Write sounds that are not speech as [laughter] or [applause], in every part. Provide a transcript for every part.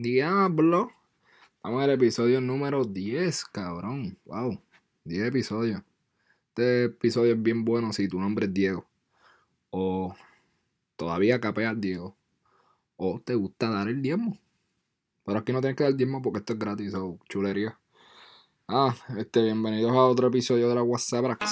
Diablo. Vamos al episodio número 10, cabrón. Wow. 10 episodios. Este episodio es bien bueno si tu nombre es Diego. O todavía capeas Diego. O te gusta dar el diezmo. Pero aquí no tienes que dar el diezmo porque esto es gratis o chulería. Ah, este, bienvenidos a otro episodio de la WhatsApp.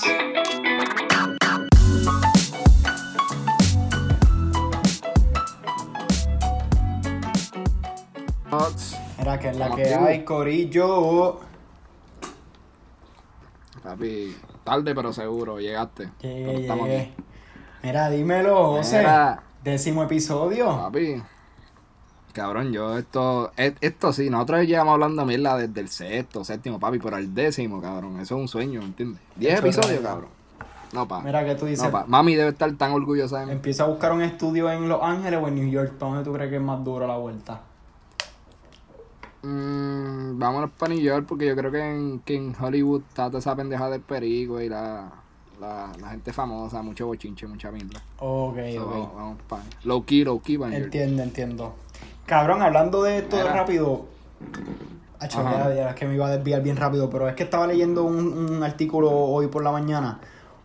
Mira que es la que hay, Corillo. Papi, tarde pero seguro, llegaste. Llegué, Pero estamos llegué. aquí. Mira, dímelo, José. Mira. Décimo episodio. Papi, cabrón, yo esto, e- esto sí, nosotros llevamos hablando mierda desde el sexto, séptimo, papi, pero el décimo, cabrón, eso es un sueño, ¿entiendes? Diez episodios, cabrón. No, pa. Mira que tú dices, No, pa. Mami debe estar tan orgullosa de mí. empieza a buscar un estudio en Los Ángeles o en New York. ¿Dónde tú crees que es más duro la vuelta? Mm, vámonos para New York porque yo creo que en, que en Hollywood está toda esa pendeja del perico y la, la, la gente famosa, mucho bochinche, mucha mierda. Ok, So, ok. vamos, vamos pa. Low key, low key, pa' New York. Entiendo, entiendo. Cabrón, hablando de esto Mira. rápido. Acho, es que me iba a desviar bien rápido, pero es que estaba leyendo un, un artículo hoy por la mañana.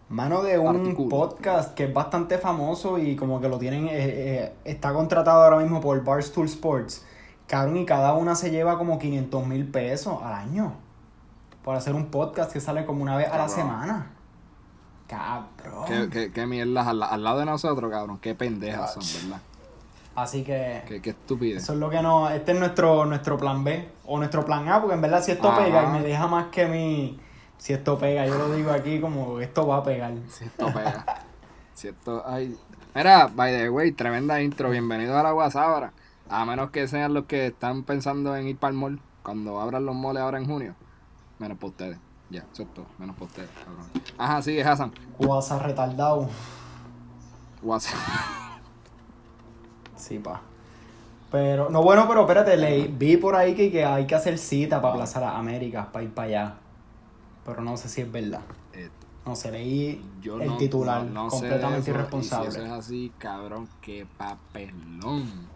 Mano de un podcast que es bastante famoso y como que lo tienen, eh, eh, está contratado ahora mismo por Barstool Sports. Cabrón, y cada una se lleva como 500 mil pesos al año. Por hacer un podcast que sale como una vez a la semana. Cabrón. ¿Qué, qué, qué mierdas al, al lado de nosotros, cabrón? Qué pendejas son, ¿verdad? Así que... Qué, qué estupidez. Eso es lo que no, este es nuestro, nuestro plan B o nuestro plan A, porque en verdad si esto Ajá. pega y me deja más que mi, si esto pega, yo lo digo aquí como esto va a pegar. Si esto pega. si esto. Ay. Mira, by the way, tremenda intro. Bienvenidos a la Guasábara. A menos que sean los que están pensando en ir para el mall. Cuando abran los malls ahora en junio. Menos para ustedes. Ya, eso es todo. Menos para ustedes, cabrón. Ajá, sigue Hassan. WhatsApp retardado. WhatsApp. Sí, pa. Pero, no bueno, pero espérate, leí, vi por ahí que, que hay que hacer cita para Plaza Las Américas, para ir para allá. Pero no sé si es verdad. Eh, No sé, leí yo el no, titular, no- no completamente eso, irresponsable. Y si eso es así, cabrón, qué papelón.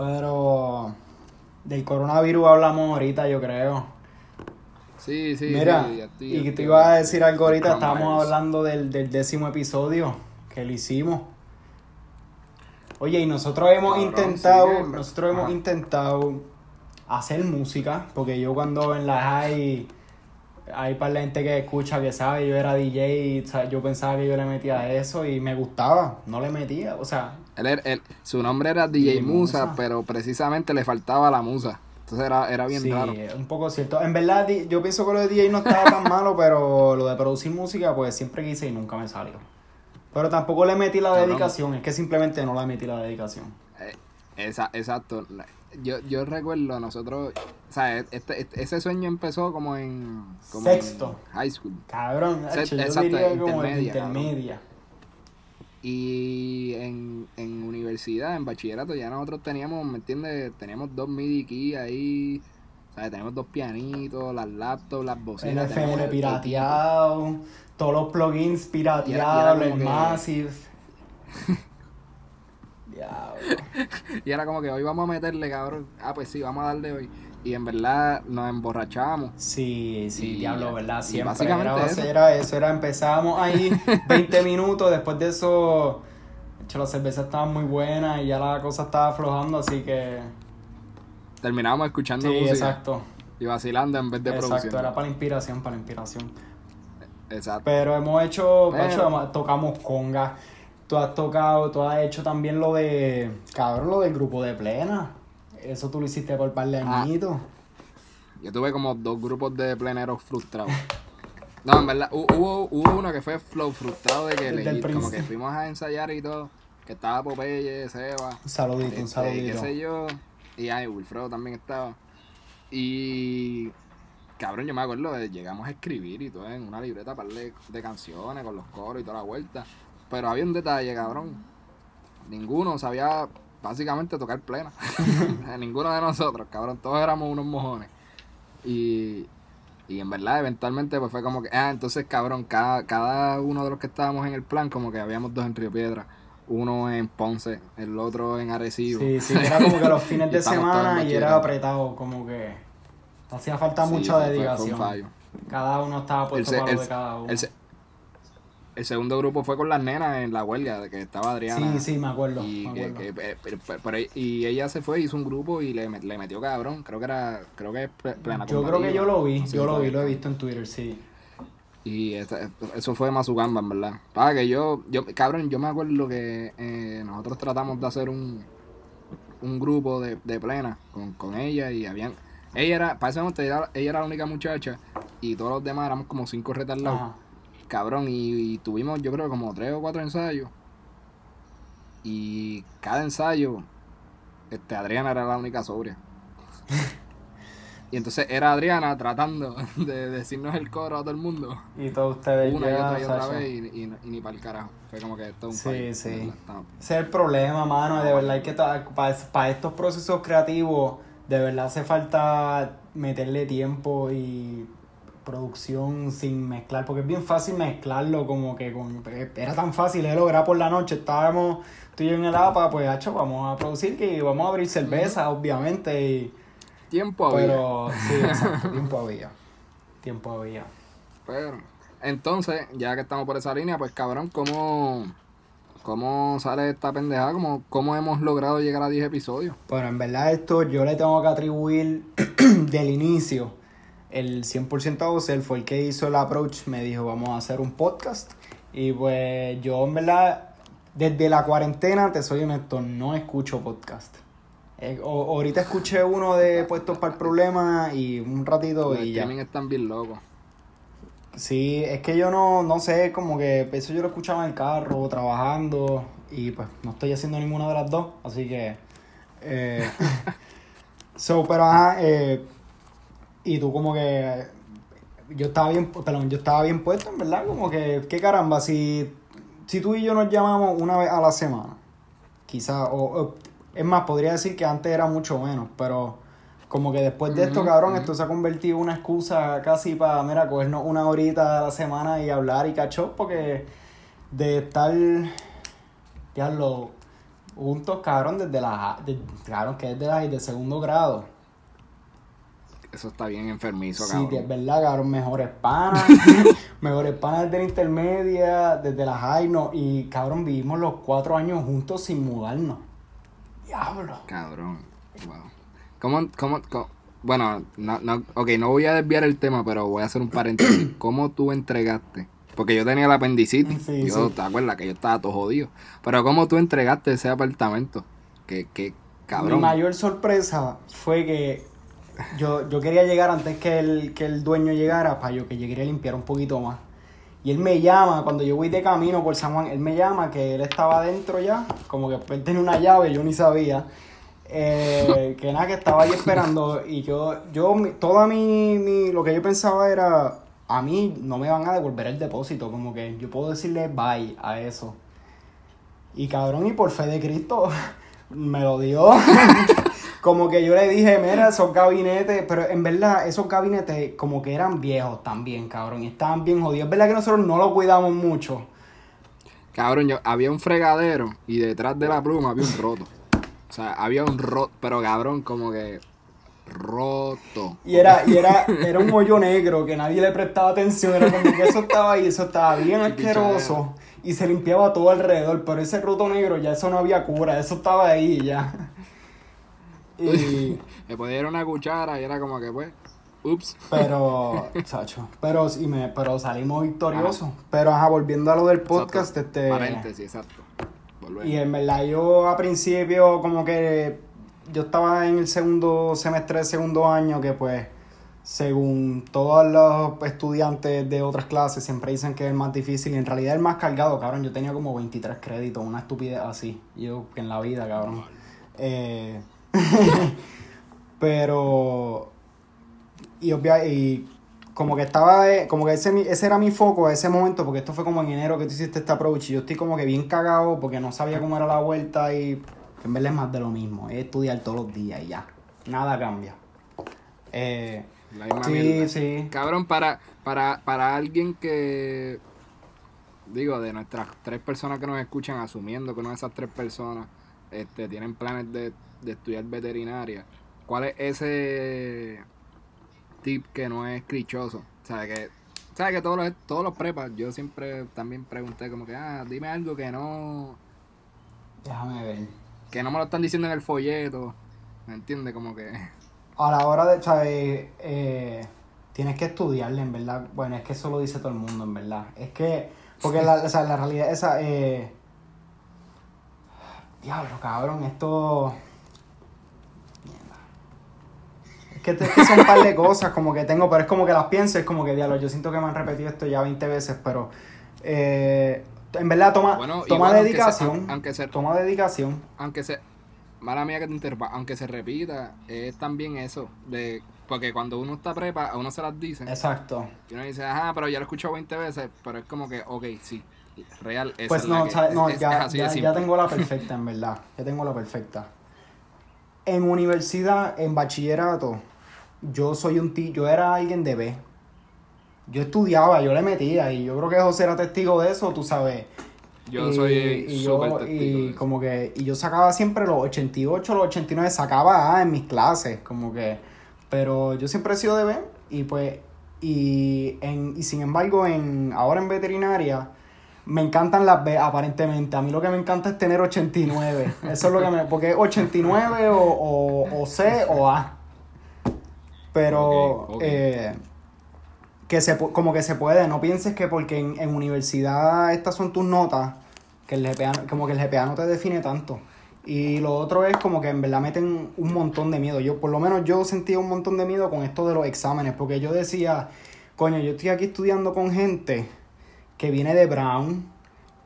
Pero del coronavirus hablamos ahorita, yo creo. Sí, sí. Mira, sí, estoy- y te iba a decir algo ahorita, estábamos hablando del, del décimo episodio que lo hicimos. Oye, y nosotros hemos Cabrón, intentado, nosotros hemos intentado hacer música, porque yo cuando en la high hay para la gente que escucha que sabe, yo era DJ y o sea, yo pensaba que yo le metía eso y me gustaba, no le metía, o sea, Él, él- su nombre era DJ Musa, Musa. pero precisamente le faltaba la musa. Entonces era, era bien sí, raro. un poco cierto. En verdad, yo pienso que lo de DJ no estaba tan [laughs] malo, pero lo de producir música, pues siempre quise y nunca me salió. Pero tampoco le metí la dedicación, es que simplemente no le metí la dedicación. Eh, esa- exacto. Yo, yo recuerdo nosotros, o sea, este, este- ese sueño empezó como en, como en Sexto. high school. Cabrón, Se- yo exacto, diría como intermedia, intermedia. Y en, en universidad, en bachillerato, ya nosotros teníamos, ¿me entiendes? Teníamos dos MIDI key ahí, o sea, tenemos dos pianitos, las laptops, las bocinas. el pirateado, todos los plugins pirateados, el que- Massive. [laughs] Diablo. Y era como que hoy vamos a meterle, cabrón. Ah, pues sí, vamos a darle hoy. Y en verdad nos emborrachamos. Sí, sí, Y- diablo, ¿verdad? Siempre básicamente era, eso. era eso, era empezábamos ahí [laughs] 20 minutos, después de eso, hecho, la cerveza estaba muy buena y ya la cosa estaba aflojando, así que... Terminábamos escuchando Sí, música exacto, y vacilando en vez de exacto, producción. era para la inspiración, para la inspiración. Exacto. Pero hemos hecho, Pero- tocamos conga, tú has tocado, tú has hecho también lo de, cabrón, lo del grupo de plena, eso tú lo hiciste por par de Ah. añitos. Yo tuve como dos grupos de pleneros frustrados. No, en verdad, hu- hubo, hubo uno que fue flow frustrado de que legit, como que fuimos a ensayar y todo. Que estaba Popeye, Seba. Un saludito, un este, saludito. qué sé yo. Y ay, Wilfredo también estaba. Y cabrón, yo me acuerdo de llegamos a escribir y todo en una libreta par de, de canciones con los coros y toda la vuelta. Pero había un detalle, cabrón. Ninguno sabía básicamente tocar plena. [laughs] Ninguno de nosotros, cabrón. Todos éramos unos mojones. Y, y en verdad, eventualmente, pues fue como que, ah, entonces, cabrón, cada, cada uno de los que estábamos en el plan, como que habíamos dos en Río Piedra, uno en Ponce, el otro en Arecibo. Sí, sí, era como que los fines [laughs] de semana y era apretado, como que hacía falta Sí, mucha fue- fue- fue un dedicación. fallo. Cada uno estaba puesto se- para lo el de se- cada uno. El, el segundo grupo fue con las nenas en la huelga, de que estaba Adriana. Sí, sí, me acuerdo. Y, me que- acuerdo. que- eh, pero- pero- pero- y ella se fue, hizo un grupo y le, met- le metió cabrón. Creo que era, creo que es ple- plena yo creo que yo lo vi, yo lo vi, lo he visto en Twitter, sí. Y esta- eso fue Mazugamba, en verdad. Para que yo, yo, cabrón, yo me acuerdo que eh, nosotros tratamos de hacer un, un grupo de, de plena con, con ella y habían. Ella era, para ese momento, ella, ella era la única muchacha y todos los demás éramos como cinco retardados. Ajá. Cabrón, y, y tuvimos yo creo como tres o cuatro ensayos. Y cada ensayo, este, Adriana era la única sobria. [laughs] y entonces era Adriana tratando [laughs] de decirnos el coro a todo el mundo. Y todos ustedes Una y otra y otra vez y, y- y ni para el carajo. Fue como que esto es un Sí, fallo, sí. estamos- Ese es el problema, mano. De verdad hay que para estos procesos creativos, de verdad hace falta meterle tiempo y producción sin mezclar, porque es bien fácil mezclarlo como que con, era tan fácil de lograr por la noche, estábamos tú y yo en el APA, pues hacho, vamos a producir que vamos a abrir cerveza, obviamente, y, Tiempo había. pero sí, exacto, tiempo había, tiempo había. Pero, entonces, ya que estamos por esa línea, pues cabrón, ¿cómo, cómo sale esta pendejada? ¿Cómo, ¿Cómo hemos logrado llegar a 10 episodios? Bueno, en verdad esto yo le tengo que atribuir [clears throat] del inicio. El 100% a José, él fue el que hizo el approach, me dijo vamos a hacer un podcast. Y pues yo en verdad, desde la cuarentena, te soy honesto, no escucho podcast. Eh, o- ahorita escuché uno de Puestos para el Problema y un ratito Los y ya. streaming están bien locos. Sí, es que yo no, no sé, como que eso yo lo escuchaba en el carro, trabajando, y pues no estoy haciendo ninguna de las dos, así que... Eh, [laughs] so, pero ajá, eh, y tú como que... Yo estaba bien, perdón, yo estaba bien puesto, en verdad, como que, qué caramba, si, si tú y yo nos llamamos una vez a la semana, quizá, o, o- es más, podría decir que antes era mucho menos, pero como que después de esto, cabrón, esto se ha convertido en una excusa casi para, mira, cogernos una horita a la semana y hablar y cachó, porque de estar, ya lo juntos, cabrón, desde la, de- cabrón, que es de la de segundo grado. Eso está bien enfermizo, Sí, cabrón. de verdad, cabrón, mejores panas, [laughs] mejores panas desde la intermedia, desde la high, no, y cabrón, vivimos los cuatro años juntos sin mudarnos. Diablo. Cabrón. Wow. ¿Cómo, cómo, cómo- Bueno, no, no, ok, no voy a desviar el tema, pero voy a hacer un paréntesis. [clears throat] ¿Cómo tú entregaste? Porque yo tenía la apendicitis. Sí, yo, sí. ¿te acuerdas? Que yo estaba todo jodido. Pero ¿cómo tú entregaste ese apartamento? Que, que, cabrón. Mi mayor sorpresa fue que yo, yo quería llegar antes que el, que el dueño llegara para yo que yo quería limpiar un poquito más. Y él me llama, cuando yo voy de camino por San Juan, él me llama que él estaba adentro ya, como que él tenía una llave, yo ni sabía. Eh, [laughs] que nada, que estaba ahí esperando. Y yo, yo, toda mi, mi, lo que yo pensaba era, a mí no me van a devolver el depósito, como que yo puedo decirle bye a eso. Y cabrón, y por fe de Cristo, [laughs] me lo dio. [laughs] como que yo le dije, mira, esos gabinetes, pero en verdad esos gabinetes como que eran viejos también, cabrón, y estaban bien jodidos. Es verdad que nosotros no lo cuidamos mucho. Cabrón, yo, había un fregadero y detrás de la pluma había un roto. O sea, había un roto, pero cabrón, como que roto. Y era, y era, era un hoyo negro que nadie le prestaba atención. Era como que eso estaba ahí, eso estaba bien [laughs] asqueroso. Y se limpiaba todo alrededor. Pero ese roto negro ya eso no había cura, eso estaba ahí y ya. Y. [laughs] Me podía ir una cuchara y era como que, pues, ups. Pero, [laughs] chacho, pero sí me, pero salimos victoriosos. Pero ajá, volviendo a lo del podcast, Exacto. este. Paréntesis, exacto. Volvemos. Y en verdad yo a principio como que yo estaba en el segundo semestre segundo año que pues según todos los estudiantes de otras clases siempre dicen que es el más difícil y en realidad el más cargado, cabrón, yo tenía como 23 créditos, una estupidez así, yo en la vida, cabrón. Eh, [laughs] pero y obvia y como que estaba eh, como que ese, ese era mi foco a ese momento porque esto fue como en enero que tú hiciste este approach y yo estoy como que bien cagado porque no sabía cómo era la vuelta y en verdad es más de lo mismo es estudiar todos los días y ya nada cambia eh, La misma sí mierda. sí Cabrón, para, para, para alguien que digo, de nuestras tres personas que nos escuchan, asumiendo que una de esas tres personas este, tienen planes de, de estudiar veterinaria, ¿cuál es ese tip que no es clichoso? O sea, que, ¿sabes que todos los, todos los prepas, yo siempre también pregunté como que, ah, dime algo que no... Déjame ver. Que no me lo están diciendo en el folleto, ¿me entiendes? Como que... A la hora de, ¿sabes? Eh, tienes que estudiarle, en verdad. Bueno, es que eso lo dice todo el mundo, en verdad. Es que, porque la, o sea, la realidad esa, eh... Diablo, cabrón, esto... Mierda. Es que, es que son un par de cosas como que tengo, pero es como que las pienso, es como que, diablo, yo siento que me han repetido esto ya 20 veces, pero... Eh, en verdad, toma, Bueno, toma aunque dedicación. se- aunque se- Toma dedicación. aunque se mala mía que te interrumpa, aunque se repita, es también eso de porque cuando uno está prepa, a uno se las dicen Exacto. y uno dice, ajá, pero ya lo he escuchado 20 veces, pero es como que, ok, sí, real, esa Pues es la no, que- ¿sabes? no es- es ya, de ya, ya tengo la perfecta, en verdad. Ya tengo la perfecta. En universidad, en bachillerato, yo soy un tío, yo era alguien de B. Yo estudiaba, yo le metía, y yo creo que José era testigo de eso, tú sabes. Yo Y- soy y yo, súper testigo y como que y yo sacaba siempre los 88, los 89 sacaba A en mis clases, como que pero yo siempre he sido de B y pues y en y sin embargo en ahora en veterinaria me encantan las B aparentemente. A mí lo que me encanta es tener 89. Eso es lo que me porque es 89 o, o, o C o A. Pero eh, que se, como que se puede, no pienses que porque en, en universidad estas son tus notas, que el GPA, como que el GPA no te define tanto. Y lo otro es como que en verdad meten un montón de miedo. Yo, por lo menos yo sentía un montón de miedo con esto de los exámenes, porque yo decía, coño, yo estoy aquí estudiando con gente que viene de Brown,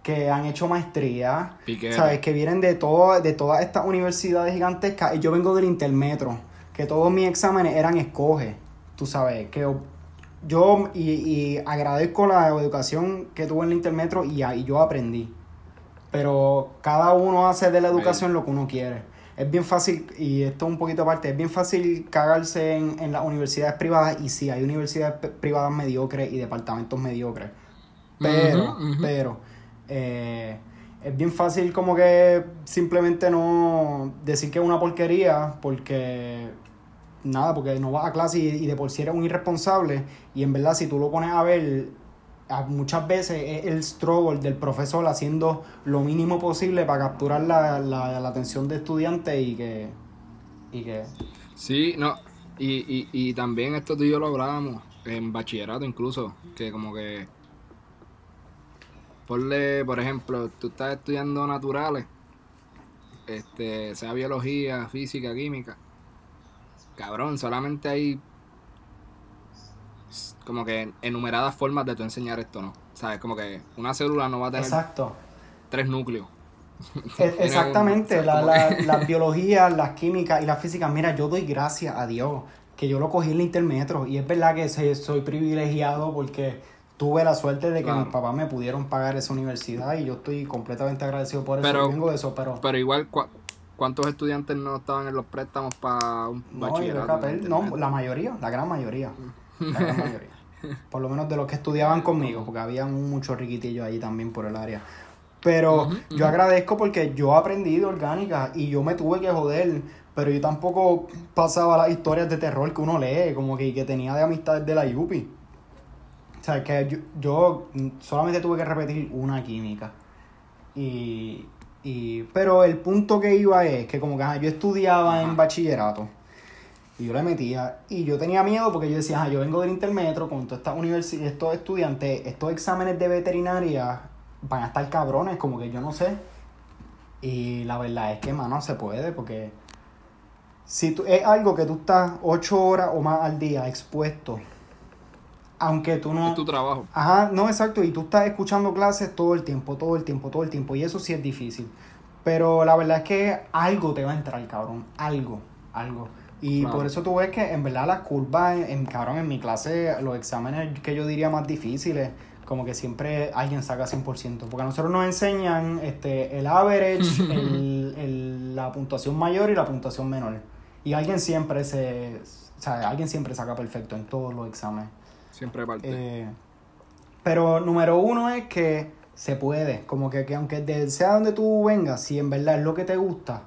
que han hecho maestría. ¿sabes? Que vienen de, todo, de todas estas universidades gigantescas. Y yo vengo del Intermetro, que todos mis exámenes eran escoge, tú sabes, que yo y, y agradezco la educación que tuve en el Intermetro y, ahí yo aprendí. Pero cada uno hace de la educación lo que uno quiere. Es bien fácil, y esto un poquito aparte, es bien fácil cagarse en, en las universidades privadas y sí, hay universidades privadas mediocres y departamentos mediocres. Pero, pero, eh, es bien fácil como que simplemente no decir que es una porquería porque nada, porque no vas a clase y, y de por sí eres un irresponsable y en verdad si tú lo pones a ver, a- muchas veces es el struggle del profesor haciendo lo mínimo posible para capturar la, la, atención de estudiantes y que, y que Sí, no, y, y, y también esto tú y yo lo hablábamos en bachillerato incluso, que como que, ponle, por ejemplo, tú estás estudiando naturales, este, sea biología, física, química, cabrón, solamente hay como que enumeradas formas de tú enseñar esto, ¿no? ¿Sabes? Como que una célula no va a tener exacto. tres núcleos. E- [laughs] Exactamente, un- la, la, que- las [laughs] biologías, las químicas y las físicas. Mira, yo doy gracias a Dios que yo lo cogí en el intermetro. Y es verdad que se- soy privilegiado porque tuve la suerte de que Claro. mis papás me pudieron pagar esa universidad y yo estoy completamente agradecido por eso. Pero- y vengo de eso, pero. Pero igual, ¿cu- ¿cuántos estudiantes no estaban en los préstamos para un No, bachillerato? no, la mayoría, la gran mayoría. La gran mayoría. [laughs] Por lo menos de los que estudiaban conmigo, porque había muchos riquitillos ahí también por el área. Pero yo agradezco porque yo aprendí de orgánica y yo me tuve que joder, pero yo tampoco pasaba las historias de terror que uno lee, como que, que tenía de amistades de la Yupi. O sea, que yo, yo solamente tuve que repetir una química. Y, y, pero el punto que iba es que como que ajá, yo estudiaba en bachillerato y yo le metía y yo tenía miedo porque yo decía, ajá, yo vengo del intermetro con todas estas universi- estos estudiantes, estos exámenes de veterinaria van a estar cabrones, como que yo no sé. Y la verdad es que, mano, se puede porque si tú, es algo que tú estás ocho horas o más al día expuesto, aunque tú no... Es tu trabajo. Ajá, no, exacto. Y tú estás escuchando clases todo el tiempo, todo el tiempo, todo el tiempo. Y eso sí es difícil. Pero la verdad es que algo te va a entrar, cabrón. Algo, algo. Y Claro. por eso tú ves que en verdad las curvas, en, en- cabrón, en mi clase, los exámenes que yo diría más difíciles, como que siempre alguien saca 100%. Porque a nosotros nos enseñan este, el average, [laughs] el, el- la puntuación mayor y la puntuación menor. Y alguien siempre se... O sea, alguien siempre saca perfecto en todos los exámenes. Siempre parte. Eh, pero número uno es que se puede. Como que, que aunque de- sea donde tú vengas, si en verdad es lo que te gusta,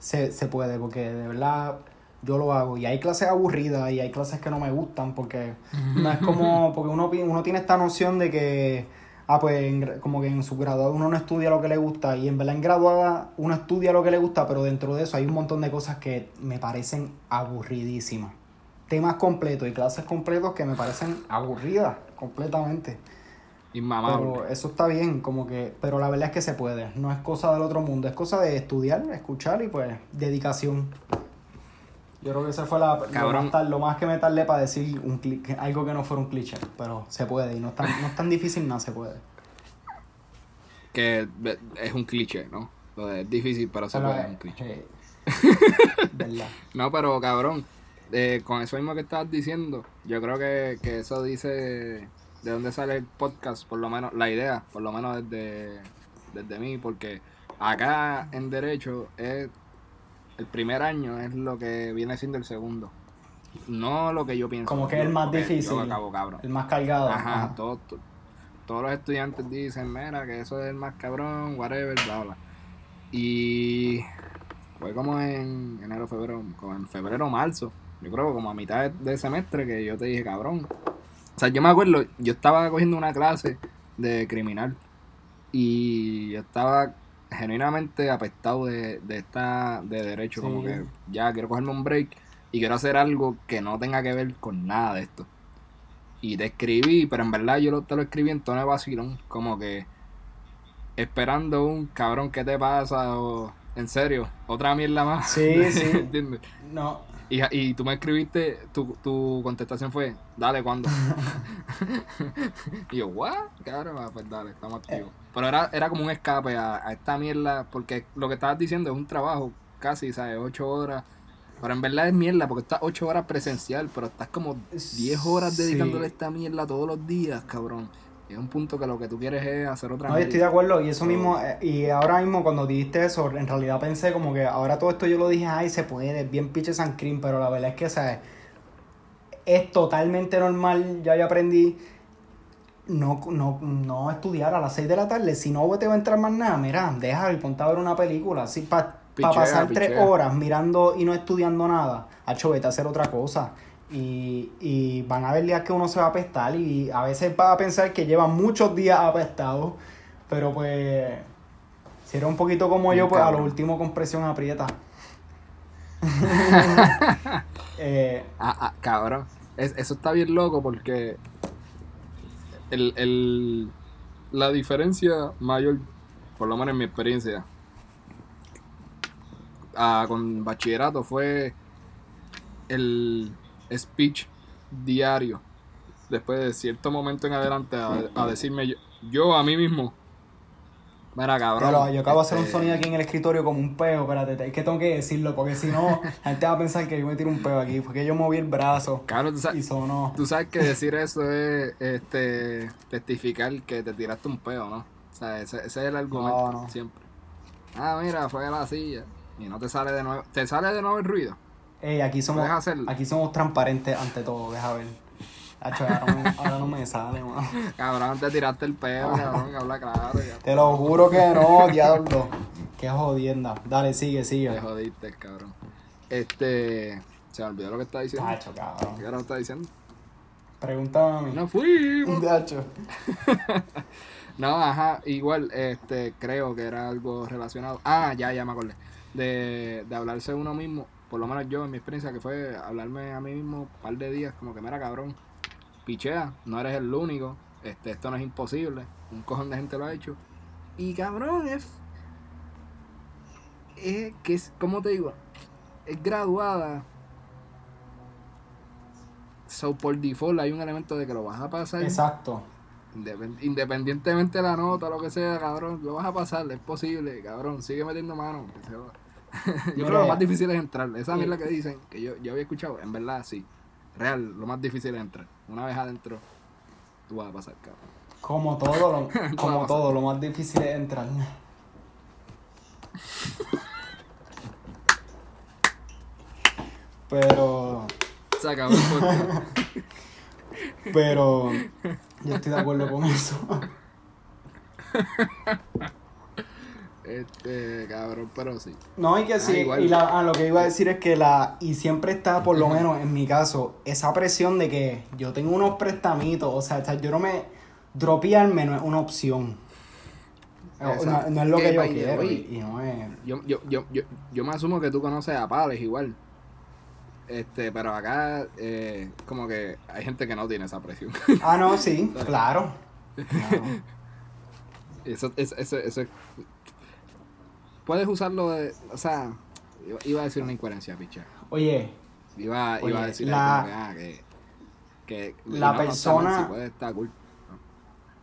se, se puede. Porque de verdad yo lo hago. Y hay clases aburridas y hay clases que no me gustan porque [laughs] no es como. Porque uno, uno tiene esta noción de que. Ah, pues en como que en su graduado uno no estudia lo que le gusta. Y en verdad en graduada uno estudia lo que le gusta, pero dentro de eso hay un montón de cosas que me parecen aburridísimas. Temas completos y clases completos que me parecen aburridas completamente. Inmamable. Pero eso está bien, como que, pero la verdad es que se puede, no es cosa del otro mundo, es cosa de estudiar, escuchar y pues dedicación. Yo creo que esa fue la, lo, Cabrón. más, lo más que me tardé para decir un cli- que- algo que no fuera un cliché, pero se puede y no es tan, no es tan difícil nada, se puede. Que es un cliché, ¿no? Lo de es difícil, pero se Pero, puede, es un cliché. [laughs] ¿Verdad? No, pero cabrón, eh, con eso mismo que estabas diciendo, yo creo que, que eso dice de dónde sale el podcast, por lo menos, la idea, por lo menos desde, desde mí, porque acá en Derecho es el primer año es lo que viene siendo el segundo. No lo que yo pienso. Como que es el más difícil. Yo acabo, cabrón. El más cargado. Ajá, ajá. todo- to- todos los estudiantes dicen, mira, que eso es el más cabrón, whatever, bla, bla. Y fue como en enero, febrero, como en febrero marzo, yo creo que como a mitad de, de semestre que yo te dije, cabrón. O sea, yo me acuerdo, yo estaba cogiendo una clase de criminal y yo estaba genuinamente apestado de, de esta de derecho, como que ya quiero cogerme un break y quiero hacer algo que no tenga que ver con nada de esto. Y te escribí, pero en verdad yo lo- te lo escribí en tono de vacilón, como que esperando un cabrón, ¿qué te pasa? O en serio, otra mierda más. Sí, sí. [laughs] ¿Entiendes? No, Y, y tú me escribiste, tu, tu contestación fue, dale, ¿cuándo? [laughs] y yo, ¿what? Ah, pues dale, estamos activos. Pero era, era como un escape a, a esta mierda, porque lo que estabas diciendo es un trabajo casi, ¿sabes? Ocho horas. Pero en verdad es mierda, porque estás ocho horas presencial, pero estás como 10 horas Sí. dedicándole a esta mierda todos los días, cabrón. Y es un punto que lo que tú quieres es hacer otra No, yo estoy de acuerdo, y eso mismo, eh, y ahora mismo cuando dijiste eso, en realidad pensé como que ahora todo esto yo lo dije, ay, se puede, es bien pinche San Cream, pero la verdad es que, o sea, es totalmente normal, ya yo aprendí, no, no, no estudiar a las 6 de la tarde, si no te va a entrar más nada, mira, deja y ponte a ver una película, así para Pichea, pasar tres pichea. horas mirando y no estudiando nada, hacho, vete a hacer otra cosa. Y, y van a haber días que uno se va a apestar y a veces va a pensar que lleva muchos días apestado, pero pues si eres un poquito como Bien yo, pues a lo último con presión aprieta. [laughs] eh, Ah, ah, cabrón. Es- eso está bien loco porque el, el- la diferencia mayor, por lo menos en mi experiencia, ah, con bachillerato fue el speech diario. Después de cierto momento en adelante a, a decirme yo, yo a mí mismo, mira cabrón. Pero yo acabo de hacer un este, sonido aquí en el escritorio como un peo, espérate, es que tengo que decirlo, porque si no, [laughs] la gente va a pensar que yo me tiro un peo aquí, porque yo moví el brazo Cabrón, tú sabes, y sonó. Tú sabes que decir eso es este testificar que te tiraste un peo, ¿no? O sea, ese, ese es el argumento No, no. siempre. Ah, mira, fue la silla. Y no te sale de nuevo. ¿Te sale de nuevo el ruido? Ey, aquí somos, aquí somos transparentes ante todo, deja ver. Hacho, ahora, no me, ahora no me sale, mano. [laughs] Cabrón, te tiraste el peo, cabrón, habla claro. Ya. Te lo juro que no, [laughs] diablo. Qué jodienda. Dale, sigue, Te sigue. jodiste, cabrón. Este. Se me olvidó lo que estaba diciendo. Hacho, cabrón. ¿Qué era lo que estaba diciendo? Pregúntame a mí. No fuimos. [laughs] Hacho. No, ajá, igual, este, creo que era algo relacionado. Ah, ya, ya me acordé. De, de hablarse uno mismo, por lo menos yo en mi experiencia, que fue hablarme a mí mismo un par de días, como que mira cabrón, pichea, no eres el único, este, esto no es imposible, un cojón de gente lo ha hecho. Y cabrón, es. Es que es, ¿cómo te digo? Es graduada. So por default hay un elemento de que lo vas a pasar. Exacto. Independ- Independientemente de la nota, lo que sea, cabrón, lo vas a pasar, es posible, cabrón, sigue metiendo mano. que se va. [laughs] yo creo que lo más difícil es entrar. Esa Sí. mierda que dicen, que yo, yo había escuchado, en verdad sí. Real, lo más difícil es entrar. Una vez adentro, tú vas a pasar, cabrón. Como todo, lo, [laughs] como todo, lo más difícil es entrar. Pero, Se acabó el podcast. pero, yo estoy de acuerdo con eso. [laughs] Este, cabrón, pero sí. No, y que sí, igual. y la- ah, lo que iba a decir es que la, y siempre está, por lo menos en mi caso, esa presión de que yo tengo unos prestamitos, o sea, yo no me, dropearme no es una opción. No, es lo Que, que yo quiero, y, y no es... Yo, yo, yo, yo, yo me asumo que tú conoces a Pales igual. Este, pero acá, eh, como que hay gente que no tiene esa presión. [laughs] Ah, no, sí, claro. [laughs] Claro. Eso, eso, eso, eso es- Puedes usarlo de. O sea, iba, a decir una incoherencia, picha. Oye, Iba, Oye, iba a decir la- como ah, que, que- la no, no persona- sí puede estar cool.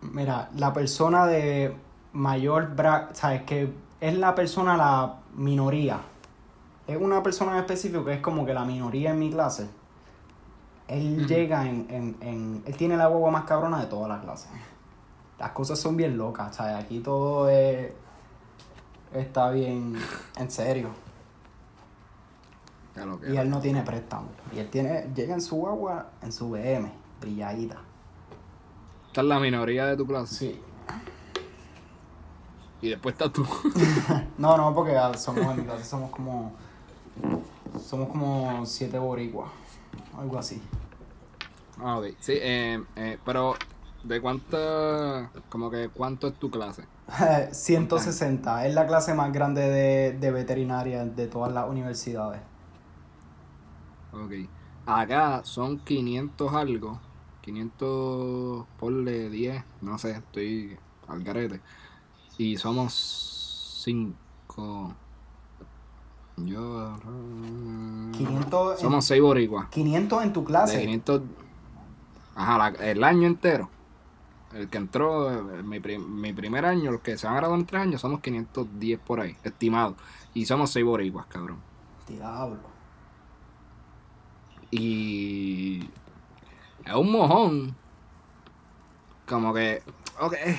mira, la persona de mayor, bra sabes que es la persona la minoría. Es una persona en específico que es como que la minoría en mi clase. Él llega en, en, en- Él tiene la guagua más cabrona de toda la clase. Las cosas son bien locas, ¿sabes? Aquí todo es... Está bien... En serio. Ya lo que Y él no tiene préstamo. Y él tiene... Llega en su guagua, en su BM, brilladita. Esta es la minoría de tu clase. Sí. Y después estás tú. [laughs] No, no, porque ah, somos en mi clase somos como. Somos como siete boricuas. Algo así. Ah, ok. Sí, eh, eh, pero ¿de cuánto, como que cuánto es tu clase? [laughs] 160. Es la clase más grande de, de veterinaria de todas las universidades. Ok. Acá son 500 algo. 500, ponle 10, no sé, estoy al garete. Y somos 5. Yo. mm, 500 en, Somos 6 boricuas. 500 en tu De clase. 500. Ajá, la- el año entero. El que entró, mi, prim- mi primer año, los que se van a graduar en 3 años, somos 510 por ahí, estimado. Y somos 6 boricuas, cabrón. Diablo. Y. Es un mojón. Como que. Ok, eh,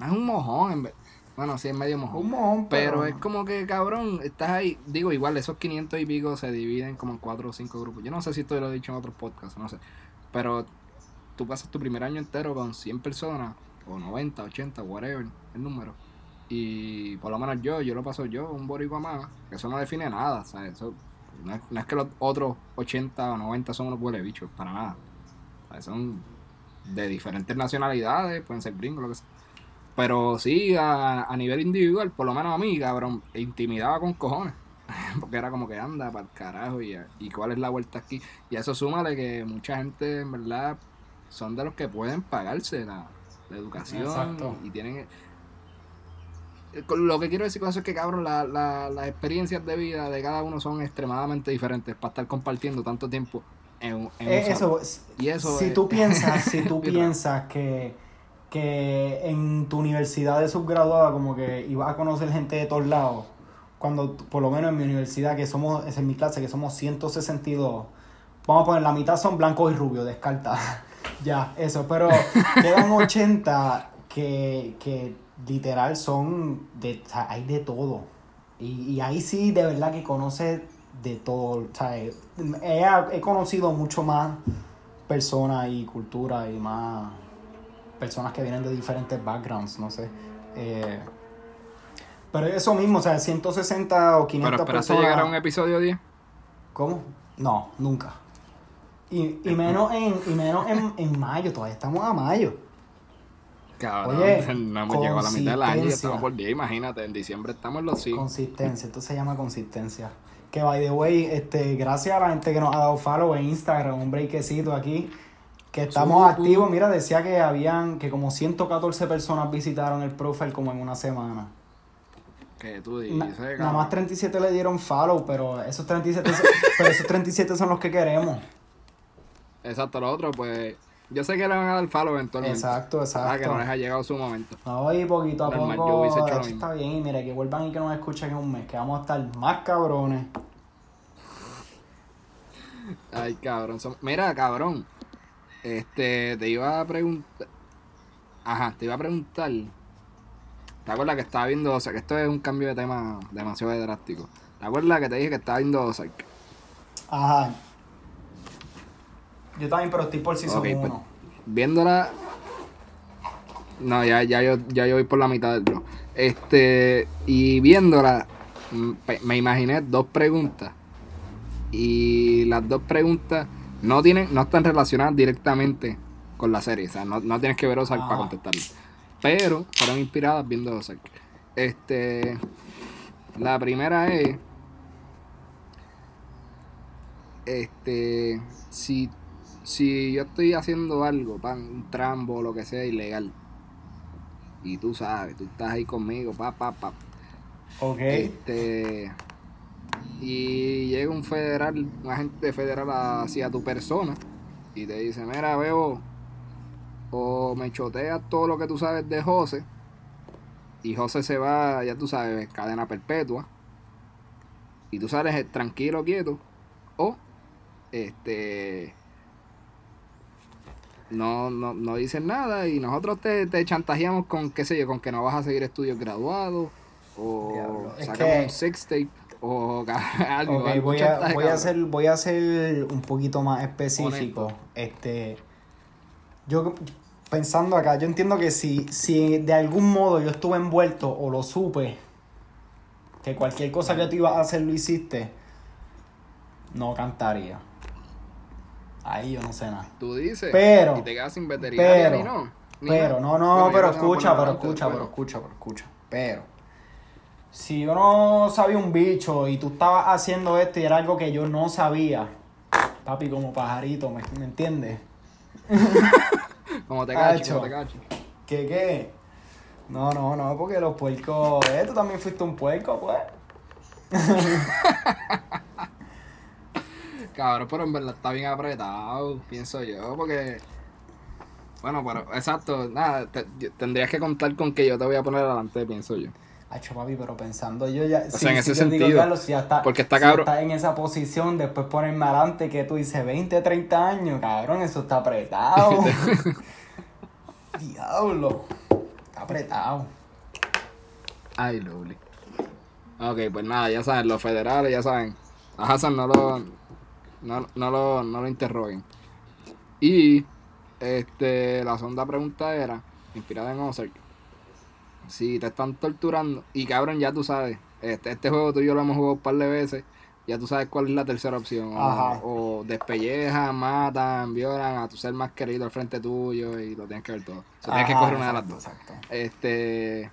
es un mojón. en ve- Bueno, sí, es medio mojón. Un mojón, Pero es como que, cabrón, estás ahí. Digo, igual, esos 500 y pico se dividen como en 4 o 5 grupos. Yo no sé si esto lo he dicho en otros podcasts, no sé. Pero tú pasas tu primer año entero con 100 personas, o 90, 80, whatever, el número. Y por lo menos yo, yo lo paso yo, un boricua más, que eso no define nada, ¿sabes? Eso, no, es, no es que los otros 80 o 90 son unos huele bichos, para nada. ¿Sabes? Son de diferentes nacionalidades, pueden ser gringos, lo que sea. Pero sí, a, a nivel individual, por lo menos a mí, cabrón, intimidaba con cojones. [laughs] Porque era como que anda para el carajo y, y cuál es la vuelta aquí. Y a eso súmale que mucha gente, en verdad, son de los que pueden pagarse la, la educación Exacto. y tienen... Lo que quiero decir con eso es que, cabrón, la- la- las experiencias de vida de cada uno son extremadamente diferentes para estar compartiendo tanto tiempo en, un- en Eh, eso, Y eso si es- tú [laughs] piensas, si tú [laughs] piensas que, que en tu universidad de subgraduada como que ibas a conocer gente de todos lados, cuando por lo menos en mi universidad, que somos, es en mi clase, que somos 162, vamos a poner la mitad son blancos y rubios, descarta. Ya, eso, pero [laughs] quedan 80 que, que literal son, de, o sea, hay de todo. Y, y ahí sí, de verdad que conoce de todo. O sea, he, he conocido mucho más personas y cultura y más personas que vienen de diferentes backgrounds, no sé. Eh, pero eso mismo, o sea, 160 o 500 Pero esperaste personas. llegar a un episodio 10. ¿Cómo? No, nunca. Y, y menos, en, y menos en, en mayo, todavía estamos a mayo. Cabrón, Oye, [laughs] no hemos llegado a la mitad del año y estamos por 10, imagínate, en diciembre estamos en los 5. Consistencia, esto se llama consistencia. Que by the way, este, gracias a la gente que nos ha dado follow en Instagram, un breakcito aquí, que estamos Supu. activos. Mira, decía que habían, que como 114 personas visitaron el profile como en una semana. Que tú Na- dices, nada cabrón. más 37 le dieron follow, pero esos 37, son- pero esos 37 son los que queremos. Exacto, lo otro, pues. Yo sé que le van a dar follow eventualmente. Exacto, Ah, que no exacto. les ha llegado su momento. No, y poquito a Normal, yo poco, hubiese hecho está bien, y mira, que vuelvan y que nos escuchen en un mes, que vamos a estar más cabrones. Ay, cabrón. Mira, cabrón. Este, te iba a preguntar. Ajá, te iba a preguntar. ¿Te acuerdas que estaba viendo, o sea, que esto es un cambio de tema demasiado drástico? ¿Te acuerdas que te dije que estaba viendo Ozark? Ajá. Yo también, pero estoy por season Ok, pues, 1. Viéndola. No, ya, ya, yo, ya yo voy por la mitad del blog. Este, y viéndola, me imaginé dos preguntas. Y las dos preguntas no tienen, no están relacionadas directamente con la serie. O sea, no, no tienes que ver Ozark para Ajá. contestarlas. Pero fueron inspiradas viendo Ozark. Este, la primera es, este, si, si yo estoy haciendo algo, pan, un trambo o lo que sea ilegal, y tú sabes, tú estás ahí conmigo, pa, pa, pa, Ok. este, y llega un federal, un agente federal hacia tu persona y te dice, mira, veo, o me choteas todo lo que tú sabes de José, y José se va, ya tú sabes, cadena perpetua, y tú sales eh, tranquilo, quieto, o, este, no, no, no dices nada y nosotros te, te chantajeamos con, qué sé yo, con que no vas a seguir estudios graduados, o Diablo, es sacamos que- un sex tape, o [laughs] algo, Ok, algún voy a, voy a ser, voy a ser un poquito más específico. Honesto. Este, yo pensando acá, yo entiendo que si, si de algún modo yo estuve envuelto o lo supe, que cualquier cosa que tú ibas a hacer lo hiciste, no cantaría. Ahí yo no sé nada. Tú dices, Pero- y te quedas sin veterinaria pero- ni no. ni Pero, no, no, pero escucha, pero escucha, pero escucha, pero escucha. Pero, si yo no sabía un bicho y tú estabas haciendo esto y era algo que yo no sabía, papi, como pajarito, ¿me, me entiendes? [laughs] Como te cacho, como te cacho. ¿Qué, qué? No, no, no, porque los puercos, eh, tú también fuiste un puerco, pues. [laughs] Cabrón, pero en verdad está bien apretado, pienso yo, porque... Bueno, pero exacto, nada, te- tendrías que contar con que yo te voy a poner adelante, pienso yo. Hacho, papi, pero pensando yo ya. O sea, en ese digo, sentido, Carlos, si ya está, porque está si cabrón. está en esa posición, después ponerme adelante que tú dices 20, 30 años, cabrón, eso está apretado. [laughs] Diablo. Está apretado. Ay, lovely. Ok, pues nada, ya saben, los federales, ya saben. A Hassan no lo, no, no lo, no lo interroguen. Y este, la segunda pregunta era, inspirada en Ozark, si te están torturando, y cabrón, ya tú sabes, este, este juego tú y yo lo hemos jugado un par de veces, ya tú sabes cuál es la tercera opción. O, o despellejan, matan, violan a tu ser más querido al frente tuyo y lo tienes que ver todo. O sea, tienes que coger una de las dos. Exacto. Este,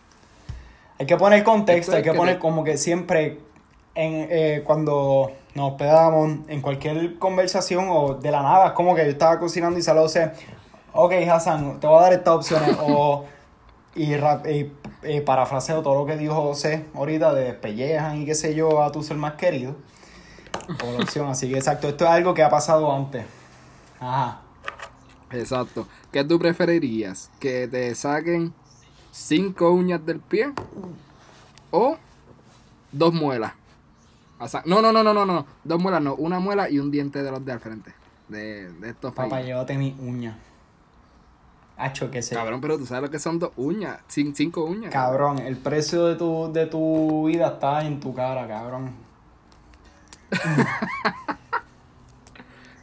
Hay que poner contexto, hay que que poner te- como que siempre en, eh, cuando nos hospedamos en cualquier conversación o de la nada, como que yo estaba cocinando y salió José, ok Hassan, te voy a dar estas opciones o y, parafraseo todo lo que dijo José ahorita de despellejan y qué sé yo a tu ser más querido. O la opción, así que exacto, esto es algo que ha pasado antes. Ajá. Exacto. ¿Qué tú preferirías? ¿Que te saquen cinco uñas del pie o dos muelas? O sea, no, no, no, no, no, no. Dos muelas, no. Una muela y un diente de los de al frente. De, de estos Papá, llévate mi uña. Hacho, que se Cabrón, pero tú sabes lo que son dos uñas. Cin- cinco uñas. Cabrón, el precio de tu, de tu vida está en tu cara, cabrón. [laughs]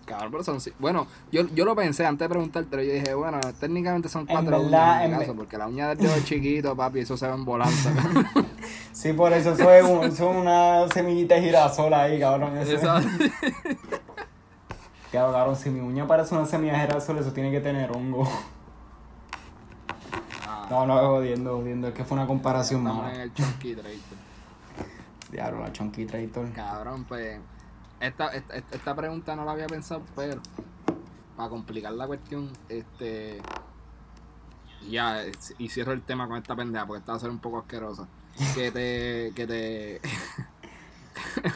Cabrón, pero son. ci- Bueno, yo, yo lo pensé antes de preguntarte, pero yo dije, bueno, técnicamente son cuatro verdad, uñas en mi en caso, porque la uña del dedo es chiquito, papi, eso se ve en volanza. [laughs] Sí, por eso eso es, un- eso es una semillita de girasol ahí, cabrón. Eso. Exacto. Cabrón, si mi uña parece una semilla de girasol, eso tiene que tener hongo. Ah, No, no, jodiendo, jodiendo. Es que fue una comparación Estamos en mala. el chunky Trader. Diablo, la chonky traitor. Cabrón, pues. Esta, esta, esta pregunta no la había pensado, pero. Para complicar la cuestión, este. Ya, es- y cierro el tema con esta pendeja, porque esta va a ser un poco asquerosa. Que te. Que te. [laughs]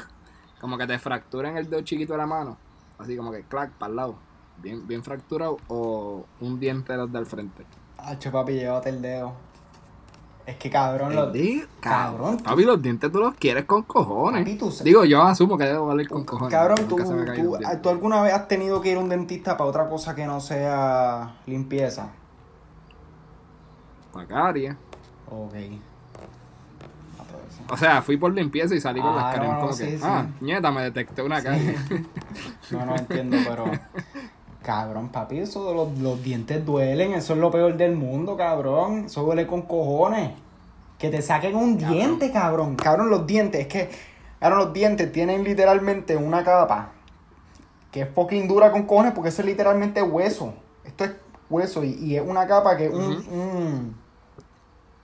como que te fracturen el dedo chiquito de la mano. Así como que clac, para el lado. Bien, bien fracturado. O un diente de los del frente. Hacho, papi, llévate el dedo. Es que cabrón, lo... El dedo, cabrón, tú- Papi, los dientes tú los quieres con cojones. Papi, tú Digo, yo asumo que debo valer con cojones. Cabrón, tú, tú. ¿tú alguna vez has tenido que ir a un dentista para otra cosa que no sea limpieza? Pa' caries. Ok. Ah. O sea, fui por limpieza y salí con Ah, las caries. no, no, como sí, que, sí. ah, nieta, me detecté una carie. [laughs] No, no entiendo, pero. Cabrón, papi, eso de los, los dientes duelen, eso es lo peor del mundo, cabrón. Eso duele con cojones. Que te saquen un diente, cabrón. Cabrón, los dientes, es que, cabrón, los dientes tienen literalmente una capa que es fucking dura con cojones porque eso es literalmente hueso. Esto es hueso y, y es una capa que un, un,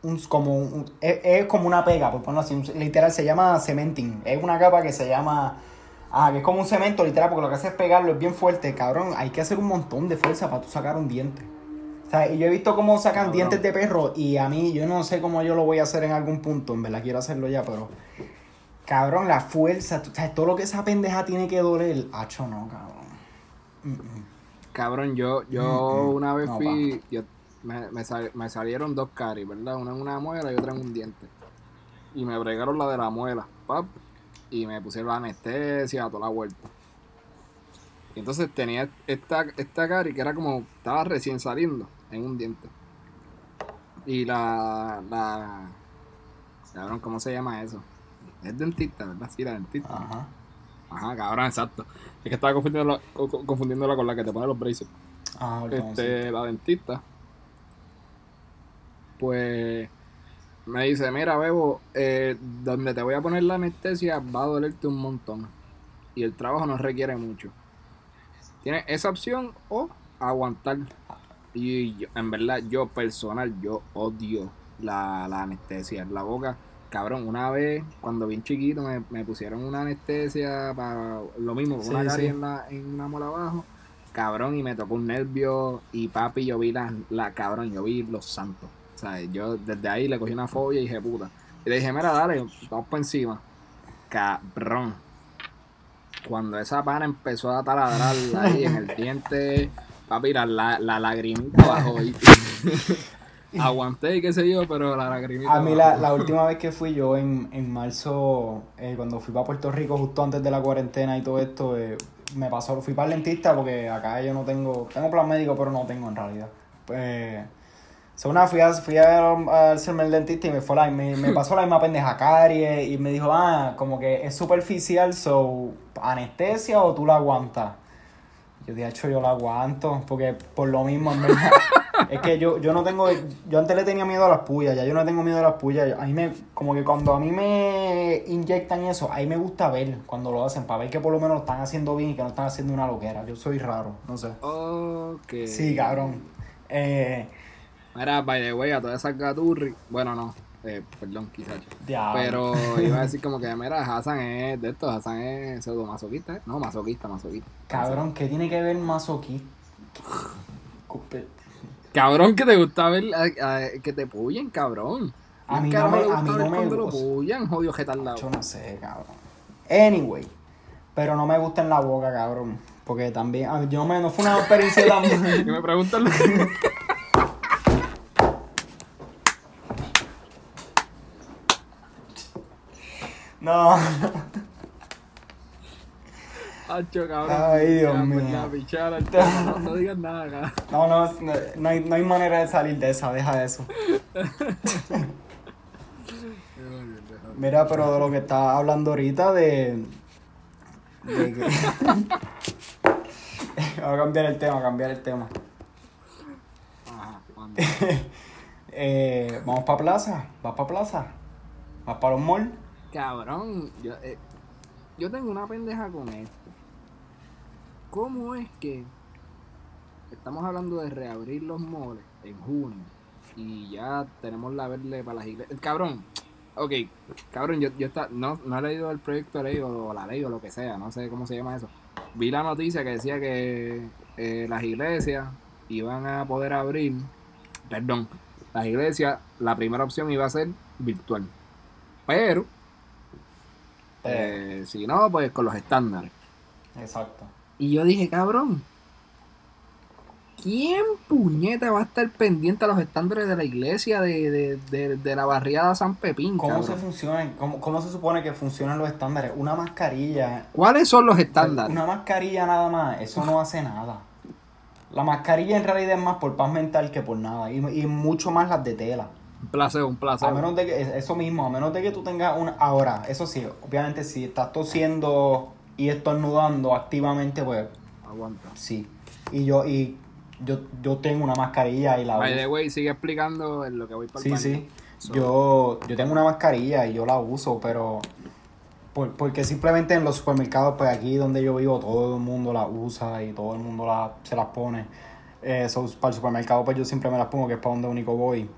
un- como un- es, es como una pega, por ponerlo así, literal se llama cementing. Es una capa que se llama ah, que es como un cemento literal porque lo que hace es pegarlo, es bien fuerte, cabrón. Hay que hacer un montón de fuerza para tú sacar un diente. O sea, y yo he visto cómo sacan Cabrón. dientes de perro y a mí yo no sé cómo yo lo voy a hacer en algún punto, en verdad quiero hacerlo ya, pero cabrón, la fuerza, tú sabes, todo lo que esa pendeja tiene que doler, hacho no, cabrón. Mm, mm. Cabrón, yo, yo Mm, mm. una vez No, fui, yo, me, me, sal- me salieron dos caries, ¿verdad? Una en una muela y otra en un diente. Y me bregaron la de la muela, pap, y me pusieron la anestesia, toda la vuelta. Y entonces tenía esta, esta carie que era como, estaba recién saliendo en un diente. Y la, la, cabrón, ¿cómo se llama eso? Es dentista, ¿verdad? Sí, la dentista. Ajá. Ajá, cabrón, exacto. Es que estaba confundiéndola, co- co- confundiéndola con la que te pone los braces. Ah, Este, la dentista. Pues me dice, mira, Bebo, eh, donde te voy a poner la anestesia va a dolerte un montón. Y el trabajo no requiere mucho. Tienes esa opción o aguantar. Y yo- en verdad, yo personal, yo odio la, la anestesia en la boca. Cabrón, una vez, cuando bien chiquito, me, me pusieron una anestesia para lo mismo, Sí, una carie sí. en, la, en una muela abajo. Cabrón, y me tocó un nervio. Y papi, yo vi la, la cabrón, yo vi los santos. Yo desde ahí le cogí una fobia y dije, puta. Y le dije, mira, dale, vamos por encima. Cabrón. Cuando esa pana empezó a taladrar ahí en el diente, papi, la, la, la lagrimita bajó. y- [laughs] Aguanté y qué sé yo, pero la lagrimita A mí la, la última vez que fui yo en, en marzo, eh, cuando fui para Puerto Rico justo antes de la cuarentena y todo esto, eh, me pasó, fui para el dentista porque acá yo no tengo, tengo plan médico pero no tengo en realidad. Pues, so, una, fui a, fui a, a hacerme el dentista y me, fue la, me, me [laughs] pasó la misma pendeja y me dijo, ah, como que es superficial, so, anestesia o tú la aguantas. Yo de hecho yo la aguanto, porque por lo mismo, en verdad. [laughs] es que yo, yo no tengo. Yo antes le tenía miedo a las pullas, ya yo no tengo miedo a las pullas. A mí me. Como que cuando a mí me inyectan eso, ahí me gusta ver cuando lo hacen, para ver que por lo menos lo están haciendo bien y que no están haciendo una loquera. Yo soy raro, no sé. Ok. Sí, cabrón. Eh, Mira, by the way, a todas esas gaturri. Bueno, no. Eh, perdón, quizás. Pero iba a decir como que, mira, Hassan es de esto, Hassan es pseudo masoquista. ¿eh? No, masoquista, masoquista. Cabrón, ¿qué tiene que ver masoquista? Cabrón, que te gusta ver a- a- que te pullen, cabrón. A mí ¿Qué no me- a gusta mí no ver me cuando lo pullan, jodido retardado. Yo no sé, cabrón. Anyway. Pero no me gusta en la boca, cabrón. Porque también. Yo me, no fue una experiencia [laughs] tan. Me preguntan [laughs] No. [laughs] Hacho, cabrón. Ay, Dios pues, mío. pichara no, no digas nada, cabrón. No, no, no, no hay, no hay manera de salir de esa, deja eso. [laughs] Mira, pero de lo que estaba hablando ahorita de. de que... [laughs] Voy a cambiar el tema, cambiar el tema. Ajá, manda. Eh, Vamos para plaza, vas para plaza, vas para los malls. Cabrón, yo, eh, yo tengo una pendeja con esto. ¿Cómo es que estamos hablando de reabrir los moles en junio y ya tenemos la verde para las iglesias? Cabrón, ok, cabrón, yo, yo está, no, no he leído el proyecto de ley o la ley o lo que sea, no sé cómo se llama eso. Vi la noticia que decía que eh, las iglesias iban a poder abrir, perdón, las iglesias, la primera opción iba a ser virtual. Pero eh, si no, pues con los estándares. Exacto. Y yo dije, cabrón, ¿quién puñeta va a estar pendiente a los estándares de la iglesia de, de, de, de la barriada San Pepín? ¿Cómo cabrón? se funciona? ¿Cómo, ¿Cómo se supone que funcionan los estándares? Una mascarilla. ¿Cuáles son los estándares? Una mascarilla nada más, eso no hace nada. La mascarilla en realidad es más por paz mental que por nada. Y, y mucho más las de tela. Un placebo, un placebo. A menos de que, eso mismo, a menos de que tú tengas una. Ahora, eso sí, obviamente si estás tosiendo y estornudando activamente, pues aguanta. Sí. Y yo, y yo, yo tengo una mascarilla y la By uso. the way, sigue explicando en lo que voy para el Sí, baño. sí. So- Yo, yo tengo una mascarilla y yo la uso, pero por- porque simplemente en los supermercados, pues aquí donde yo vivo, todo el mundo la usa y todo el mundo la, se las pone. Eh, so, para el supermercado, pues yo siempre me las pongo, que es para donde único voy.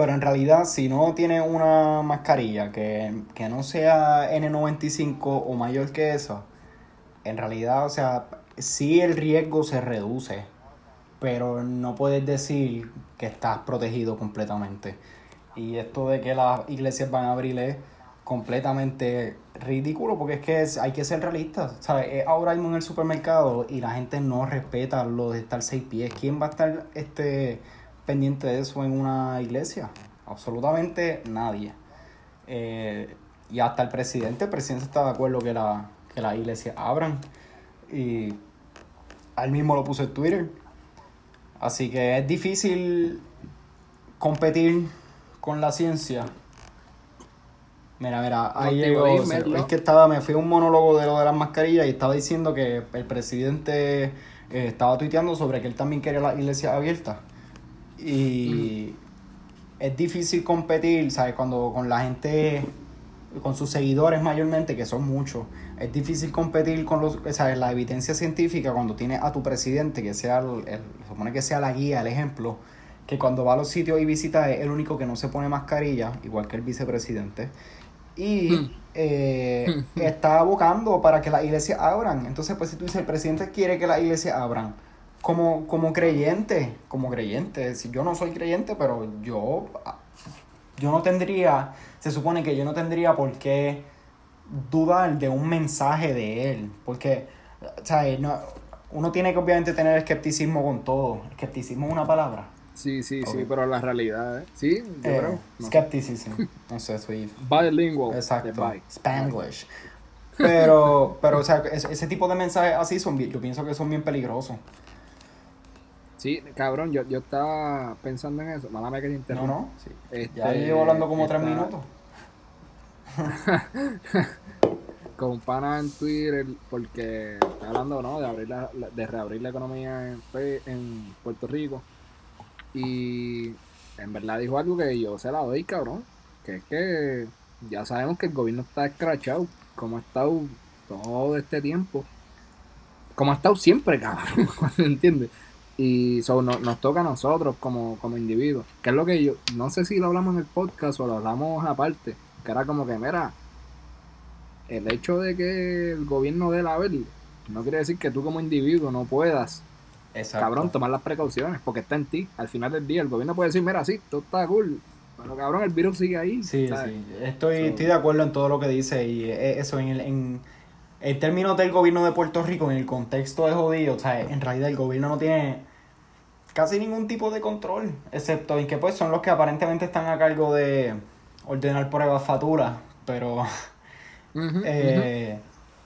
Pero en realidad, si no tienes una mascarilla que, que no sea N95 o mayor que esa, en realidad, o sea, sí el riesgo se reduce, pero no puedes decir que estás protegido completamente. Y esto de que las iglesias van a abrir es completamente ridículo, porque es que hay que ser realistas, ¿sabes? Es ahora mismo en el supermercado y la gente no respeta lo de estar seis pies. ¿Quién va a estar este, pendiente de eso en una iglesia? Absolutamente nadie. Eh, y hasta el presidente, el presidente está de acuerdo que la, que las iglesias abran. Y él mismo lo puso en Twitter. Así que es difícil competir con la ciencia. Mira, mira, ahí llegó. Es que estaba, me fui a un monólogo de lo de las mascarillas y estaba diciendo que el presidente eh, estaba tuiteando sobre que él también quería la iglesia abierta. Y es difícil competir, ¿sabes? Cuando con la gente, con sus seguidores mayormente, que son muchos, es difícil competir con los, ¿sabes? la evidencia científica cuando tienes a tu presidente, que sea, el, el- se supone que sea la guía, el ejemplo, que cuando va a los sitios y visita es el único que no se pone mascarilla, igual que el vicepresidente. Y Hmm. eh, está abocando para que las iglesias abran. Entonces, pues si tú dices, el presidente quiere que las iglesias abran, como, como creyente, como creyente, si yo no soy creyente, pero yo, yo no tendría, se supone que yo no tendría por qué dudar de un mensaje de él, porque, ¿sabes? No, uno tiene que obviamente tener escepticismo con todo. Escepticismo es una palabra. Sí, sí, sí, pero la realidad, ¿eh? Sí, yo Eh, creo. No. skepticism. [laughs] No sé, soy Bilingual. Exacto. Spanglish. Pero, pero, o sea, ese, ese tipo de mensajes así son bien, yo pienso que son bien peligrosos. Sí, cabrón, yo, yo estaba pensando en eso. Mala me que te No, no. sí. Este, Ya llevo hablando como tres minutos. Con un pana en Twitter, porque está hablando, ¿no? De, abrir la, de reabrir la economía en, Pe- en Puerto Rico. Y en verdad dijo algo que yo se la doy, cabrón. Que es que ya sabemos que el gobierno está escrachado, como ha estado todo este tiempo. Como ha estado siempre, cabrón, [laughs] ¿entiendes? Y so, no- nos toca a nosotros como, como individuos. Que es lo que yo, no sé si lo hablamos en el podcast o lo hablamos aparte. Que era como que, mira, el hecho de que el gobierno dé la verde no quiere decir que tú como individuo no puedas, Exacto. cabrón, tomar las precauciones, porque está en ti. Al final del día, el gobierno puede decir, mira, sí, todo está cool, pero cabrón, el virus sigue ahí. Sí, ¿sabes? sí. Estoy, So- estoy de acuerdo en todo lo que dice. Y eh, eso, en, el, en, en términos del gobierno de Puerto Rico, en el contexto de jodido, o sea, en realidad el gobierno no tiene casi ningún tipo de control, excepto en que pues son los que aparentemente están a cargo de ordenar pruebas facturas, pero eh.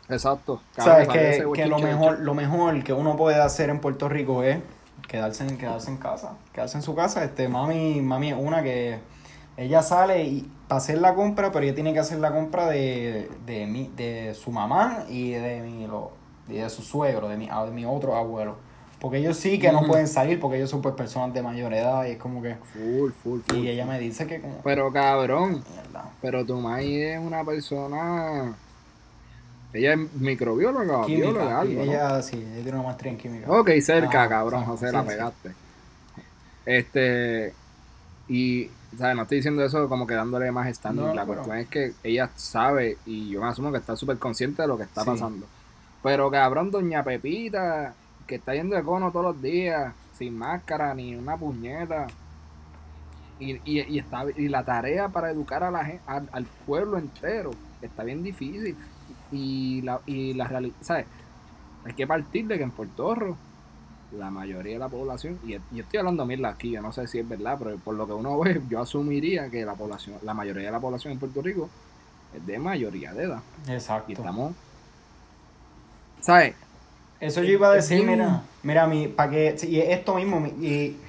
Exacto. Sabes que, que lo mejor lo mejor que uno puede hacer en Puerto Rico es quedarse en quedarse en casa quedarse en su casa este mami mami es una que ella sale y para hacer la compra pero ella tiene que hacer la compra de de mi de su mamá y de mi lo y de su suegro de mi de mi otro abuelo porque ellos sí que no pueden salir porque ellos son pues personas de mayor edad y es como que Full, full, full. y ella me dice que como Pero cabrón, mierda. pero tu May es una persona. Ella es microbióloga o bióloga, algo. ella sí ella tiene una maestría en química Ok, cerca, cabrón, José, sí, la sí. pegaste. Este. Y, ¿sabes? No estoy diciendo eso como que dándole más. No, la pero- cuestión es que ella sabe y yo me asumo que está súper consciente de lo que está pasando. Pero cabrón, doña Pepita, que está yendo de cono todos los días, sin máscara ni una puñeta. Y, y, y, está, y la tarea para educar a la gen- al, al pueblo entero está bien difícil. Y la, y la realidad, ¿sabes? Hay que partir de que en Puerto Rico la mayoría de la población, y yo estoy hablando mierda aquí, yo no sé si es verdad, pero por lo que uno ve, yo asumiría que la población, la mayoría de la población en Puerto Rico es de mayoría de edad. exacto Y estamos, ¿sabes? Eso yo iba a decir, mira, mira, mi, para que, y esto mismo, mi, y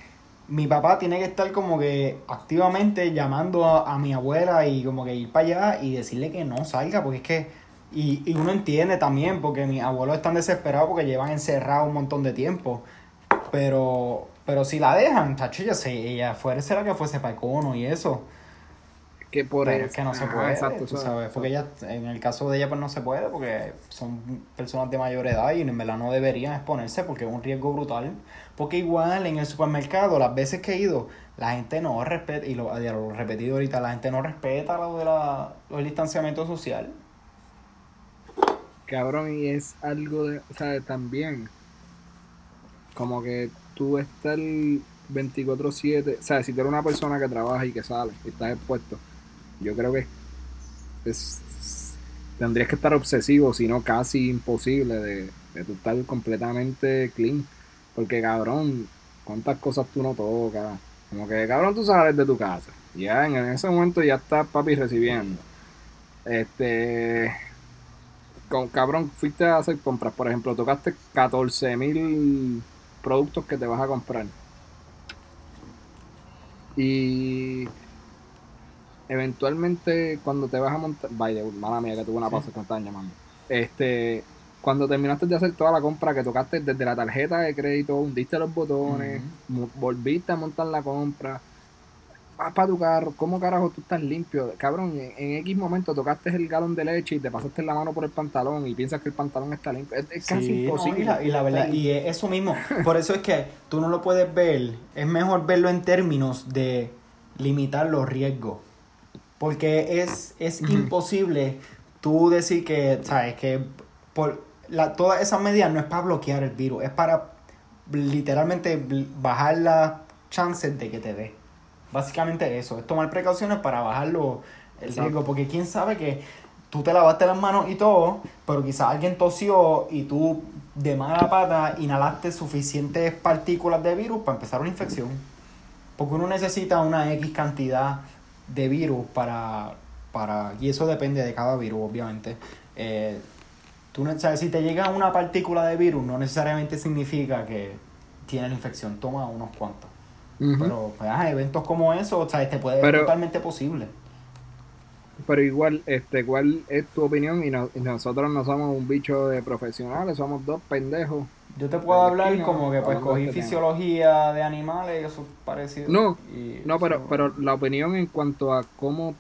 mi papá tiene que estar como que activamente llamando a, a mi abuela y como que ir para allá y decirle que no salga, porque es que Y, y uno entiende también, porque mis abuelos están desesperados porque llevan encerrados un montón de tiempo. Pero, pero si la dejan, tacho, ella, se, ella fuera que fuese para Econo y eso. Que por Pero eso- es que no se puede, exacto, tú exacto. sabes, porque ella, en el caso de ella, pues no se puede, porque son personas de mayor edad y en verdad no deberían exponerse porque es un riesgo brutal. Porque igual en el supermercado, las veces que he ido, la gente no respeta, y lo, ya lo he repetido ahorita, la gente no respeta lo de la, lo del distanciamiento social. Cabrón, y es algo de, o sea, también, como que tú estás 24/7, o sea, si tú eres una persona que trabaja y que sale y estás expuesto, yo creo que es, tendrías que estar obsesivo, si no casi imposible de, de estar completamente clean, porque cabrón, cuántas cosas tú no tocas, como que cabrón tú sales de tu casa, ya en ese momento ya estás papi recibiendo, este con, cabrón, fuiste a hacer compras, por ejemplo, tocaste 14 mil productos que te vas a comprar. Y eventualmente cuando te vas a montar, vaya, mala mía que tuve una pausa que me estaban llamando. Este, cuando terminaste de hacer toda la compra que tocaste desde la tarjeta de crédito, hundiste los botones, volviste a montar la compra, vas para tu carro, ¿cómo carajo tú estás limpio? Cabrón, en, en X momento tocaste el galón de leche y te pasaste la mano por el pantalón y piensas que el pantalón está limpio. Es, es casi Sí, no, imposible. y, la, y la verdad, y es eso mismo. Por eso es que tú no lo puedes ver. Es mejor verlo en términos de limitar los riesgos. Porque es, es imposible tú decir que, ¿sabes? Que por la, todas esas medidas no es para bloquear el virus, es para literalmente bajar las chances de que te dé. Básicamente eso, es tomar precauciones para bajar lo- el Exacto. riesgo. Porque quién sabe que tú te lavaste las manos y todo, pero quizás alguien tosió y tú de mala pata inhalaste suficientes partículas de virus para empezar una infección. Porque uno necesita una X cantidad de virus para, para y eso depende de cada virus, obviamente. Eh, tú no, sabes, si te llega una partícula de virus, no necesariamente significa que tiene la infección. Toma unos cuantos. Pero pues, eventos como eso, o sea, te puede Pero- es totalmente posible. Pero igual, este, ¿cuál es tu opinión? Y, no- y nosotros no somos un bicho de profesionales, somos dos pendejos. Yo te puedo hablar esquina, como que pues cogí este tema. fisiología de animales y eso es parecido. No, Y No, pero, eso- pero la opinión en cuanto a cómo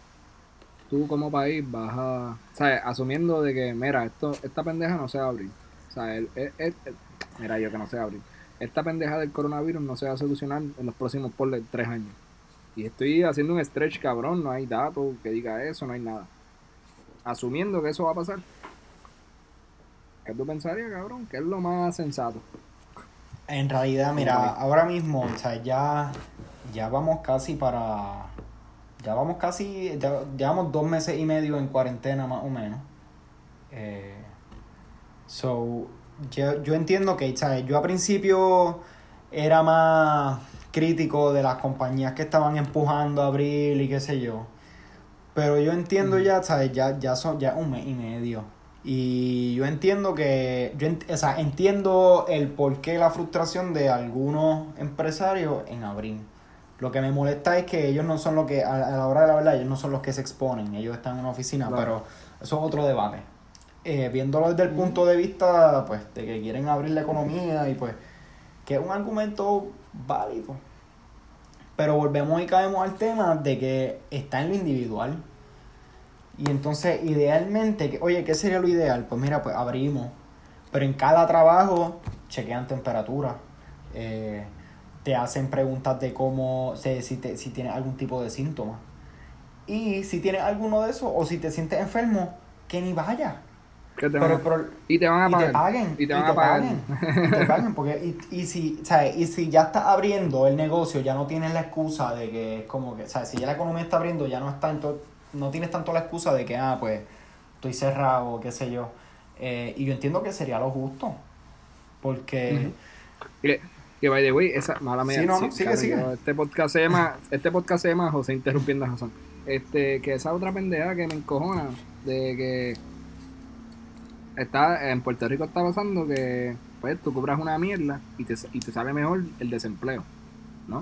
tú como país vas a... ¿Sabes? Asumiendo de que, mira, esto, esta pendeja no se va a abrir. O sea, el- el- el- el- mira yo que no se va a abrir. Esta pendeja del coronavirus no se va a solucionar en los próximos por tres años. Y estoy haciendo un stretch cabrón, no hay datos que diga eso, no hay nada. Asumiendo que eso va a pasar. ¿Qué tú pensarías, cabrón? ¿Qué es lo más sensato? En realidad, mira, ahora mismo, o sea, ya, ya vamos casi para. Ya vamos casi. Ya, llevamos dos meses y medio en cuarentena, más o menos. Eh, so, yo, yo entiendo que, ¿sabes? Yo a principio era más crítico de las compañías que estaban empujando a abrir y qué sé yo. Pero yo entiendo ya, ¿sabes? Ya, ya son ya un mes y medio. Y yo entiendo que, yo ent- o sea, entiendo el porqué la frustración de algunos empresarios en abrir. Lo que me molesta es que ellos no son los que, a, a la hora de la verdad, ellos no son los que se exponen, ellos están en una oficina, Claro. pero eso es otro debate. Eh, viéndolo desde el punto de vista, pues, de que quieren abrir la economía y pues, que es un argumento válido. Pero volvemos y caemos al tema de que está en lo individual. Y entonces, idealmente, que- oye, ¿qué sería lo ideal? Pues mira, pues abrimos. Pero en cada trabajo chequean temperatura. eh, te hacen preguntas de cómo, si, te, si tienes algún tipo de síntoma. Y si tienes alguno de esos, o si te sientes enfermo, que ni vaya. ¿Qué te van Pero, a- pero y te van a y pagar. te paguen. Y te van a pagar. paguen, y te paguen, porque, y, y si, ¿sabes? Y si ya estás abriendo el negocio, ya no tienes la excusa de que es como que, ¿sabes? Si ya la economía está abriendo, ya no está en to- no tienes tanto la excusa de que, ah, pues, estoy cerrado, qué sé yo. Eh, y yo entiendo que sería lo justo. Porque, Que, que by the way, esa mala mía. Sí, no, no, sigue, sigue. Este podcast se llama, este podcast se llama José interrumpiendo a Jason. Este, que esa otra pendeja que me encojona de que está en Puerto Rico está pasando que pues tú cobras una mierda y te, y te sale mejor el desempleo, ¿no?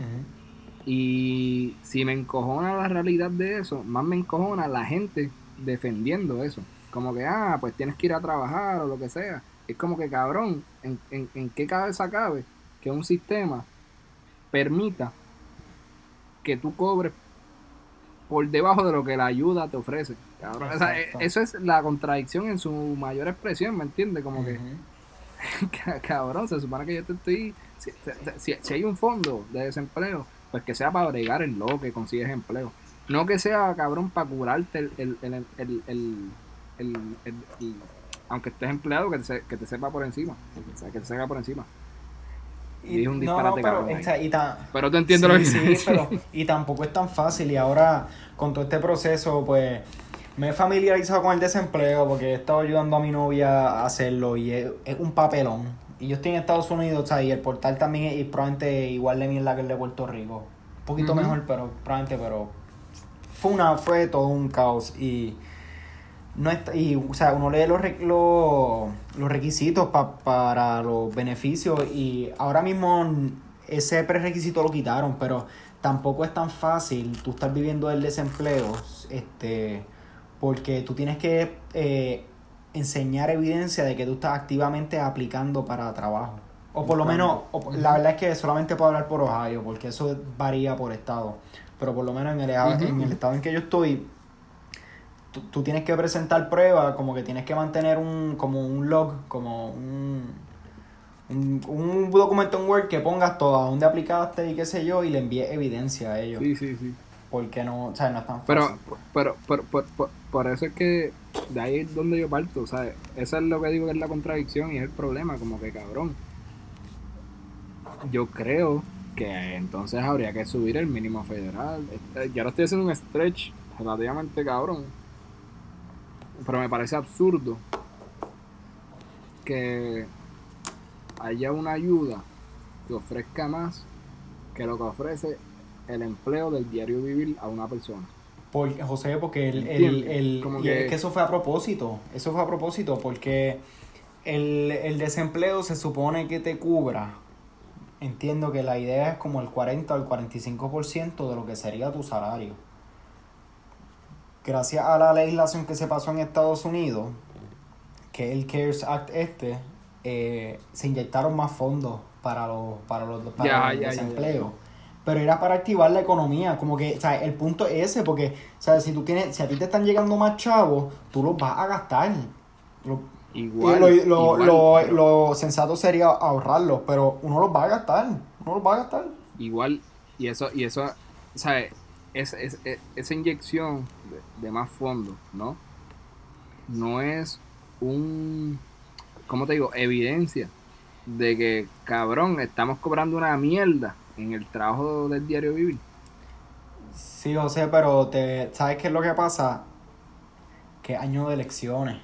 Y si me encojona la realidad de eso, más me encojona la gente defendiendo eso. como que, ah, pues tienes que ir a trabajar o lo que sea. Es como que, cabrón, ¿en, en, en qué cabeza cabe que un sistema permita que tú cobres por debajo de lo que la ayuda te ofrece? Cabrón, o sea, Exacto. eso es la contradicción en su mayor expresión, ¿me entiendes? Como que, [laughs] Cabrón, se supone que yo te estoy. Si, si- si hay un fondo de desempleo, pues que sea para bregar en lo que consigues empleo. No que sea, cabrón, para curarte el. el, el, el, el, el- el- el- el- aunque estés empleado, que te, se- que te sepa por encima. O sea, que te sepa por encima. Y, un no, no, pero, sea, y tan- Pero tú entiendes lo que sí, sí, pero y tampoco es tan fácil y ahora con todo este proceso pues me he familiarizado con el desempleo porque he estado ayudando a mi novia a hacerlo y es, es un papelón y yo estoy en Estados Unidos o sea, y el portal también es y probablemente igual de mierda que el de Puerto Rico. Un poquito mejor pero probablemente pero fue una fue todo un caos y no está, y o sea uno lee los, los, los requisitos pa- para los beneficios y ahora mismo ese prerequisito lo quitaron pero tampoco es tan fácil tú estar viviendo del desempleo este porque tú tienes que eh, enseñar evidencia de que tú estás activamente aplicando para trabajo o por lo menos o- la verdad es que solamente puedo hablar por Ohio porque eso varía por estado pero por lo menos en el, Ujú, en el estado en que yo estoy tú, tú tienes que presentar pruebas, como que tienes que mantener un, como un log, como un, un, un documento en Word que pongas todo, a dónde aplicaste y qué sé yo, y le envíes evidencia a ellos. Sí, sí, sí. Porque no, o sea, no es tan fácil. Pero, pero, pero, por, por- por eso es que de ahí es donde yo parto, ¿sabes? Eso es lo que digo que es la contradicción y es el problema, como que cabrón. Yo creo que entonces habría que subir el mínimo federal. Eh, Yo ahora estoy haciendo un stretch relativamente cabrón. Pero me parece absurdo que haya una ayuda que ofrezca más que lo que ofrece el empleo del diario vivir a una persona. Por- José, porque el, el, el- y que- es que eso fue a propósito, eso fue a propósito, porque el, el desempleo se supone que te cubra. Entiendo que la idea es como el 40 o el 45% de lo que sería tu salario. Gracias a la legislación que se pasó en Estados Unidos, que es el CARES Act este, eh, se inyectaron más fondos para los, para los, para el desempleo. Pero era para activar la economía, como que, o sea, el punto es ese, porque, ¿sabes? Si tú tienes, si a ti te están llegando más chavos, tú los vas a gastar. Lo, Igual. lo, lo, igual, lo- pero- lo sensato sería ahorrarlos, pero uno los va a gastar, uno los va a gastar. igual y eso y eso sabes es, es- es- esa inyección de, de más fondos no no es un cómo te digo evidencia de que cabrón estamos cobrando una mierda en el trabajo del diario vivir Sí, José, pero te, ¿sabes qué es lo que pasa? Que año de elecciones.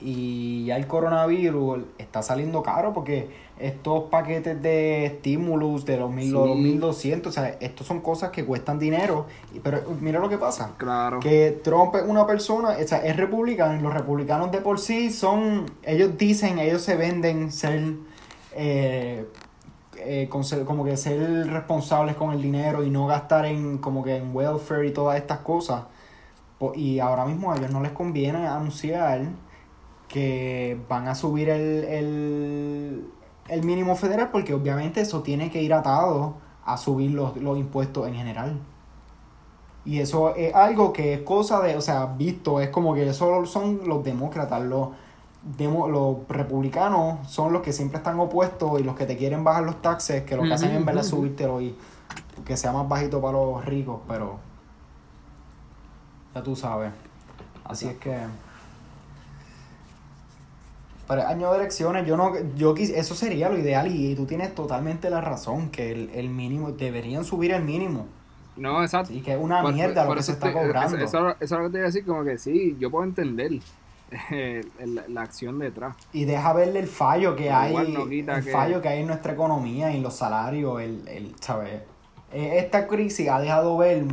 Y ya el coronavirus está saliendo caro porque estos paquetes de estímulos de los, mil, Sí. los 1200, o sea, estos son cosas que cuestan dinero. y- Pero mira lo que pasa. claro Que Trump es una persona, o sea, es republicano, y los republicanos de por sí son, ellos dicen, ellos se venden ser, eh, eh, como que ser responsables con el dinero y no gastar en, como que en welfare y todas estas cosas. Y ahora mismo a ellos no les conviene anunciar que van a subir el, el, el mínimo federal porque obviamente eso tiene que ir atado a subir los, los impuestos en general. Y eso es algo que es cosa de, o sea, visto, es como que eso son los demócratas, los, demo- los republicanos son los que siempre están opuestos y los que te quieren bajar los taxes, que lo que hacen en es ujú. subírtelo y que sea más bajito para los ricos, pero ya tú sabes. Así es que para el año de elecciones yo no yo quis- eso sería lo ideal y, tú tienes totalmente la razón que el, el mínimo deberían subir el mínimo no exacto y que es una Por- mierda por lo que se está cobrando eso, eso, eso es lo que te iba a decir como que sí yo puedo entender [laughs] la, la acción detrás. Y deja verle el fallo que Pero hay no el que- fallo que hay en nuestra economía y en los salarios el, el ¿sabes? Eh, esta crisis ha dejado ver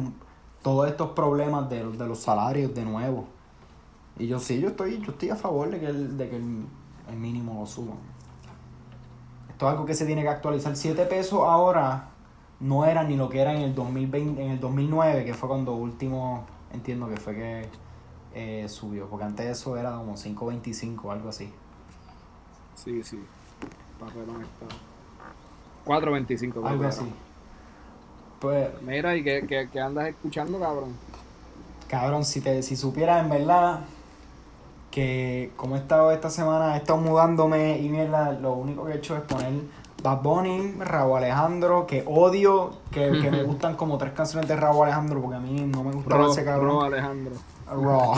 todos estos problemas de, los- de los salarios de nuevo. Y yo sí yo estoy yo estoy a favor de que el, de que el, el mínimo lo suban. Esto es algo que se tiene que actualizar. 7 pesos ahora no era ni lo que era en el 2020 en el 2009 que fue cuando último entiendo que fue que eh, subió, porque antes eso era como 5.25 o algo así. Sí, sí. Papelón está. 4.25. creo Algo así. Pues, Mira, ¿y qué, qué, qué andas escuchando, cabrón? cabrón, si te si supieras en verdad que como he estado esta semana, he estado mudándome y mierda, lo único que he hecho es poner Bad Bunny, Raúl Alejandro, que odio, que, que me [laughs] gustan como tres canciones de Raúl Alejandro, porque a mí no me gusta Ro, ese cabrón. Ro Alejandro. Raw.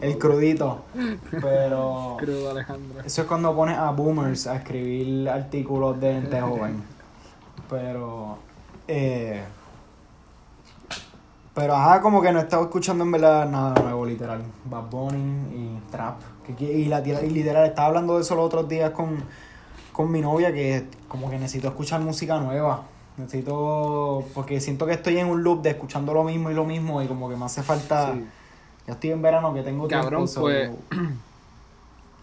El crudito. Pero [laughs] Crudo Alejandro. eso es cuando pones a boomers a escribir artículos de gente [laughs] joven. Pero eh, pero ajá, como que no he estado escuchando en verdad nada nuevo, literal. Bad Bunny y Trap. Que- y, la, y literal, estaba hablando de eso los otros días con, con mi novia, que como que necesito escuchar música nueva. Necesito, porque siento que estoy en un loop de escuchando lo mismo y lo mismo y como que me hace falta... Sí. Ya estoy en verano que tengo Cabrón, tiempo. so- pues, [clears throat]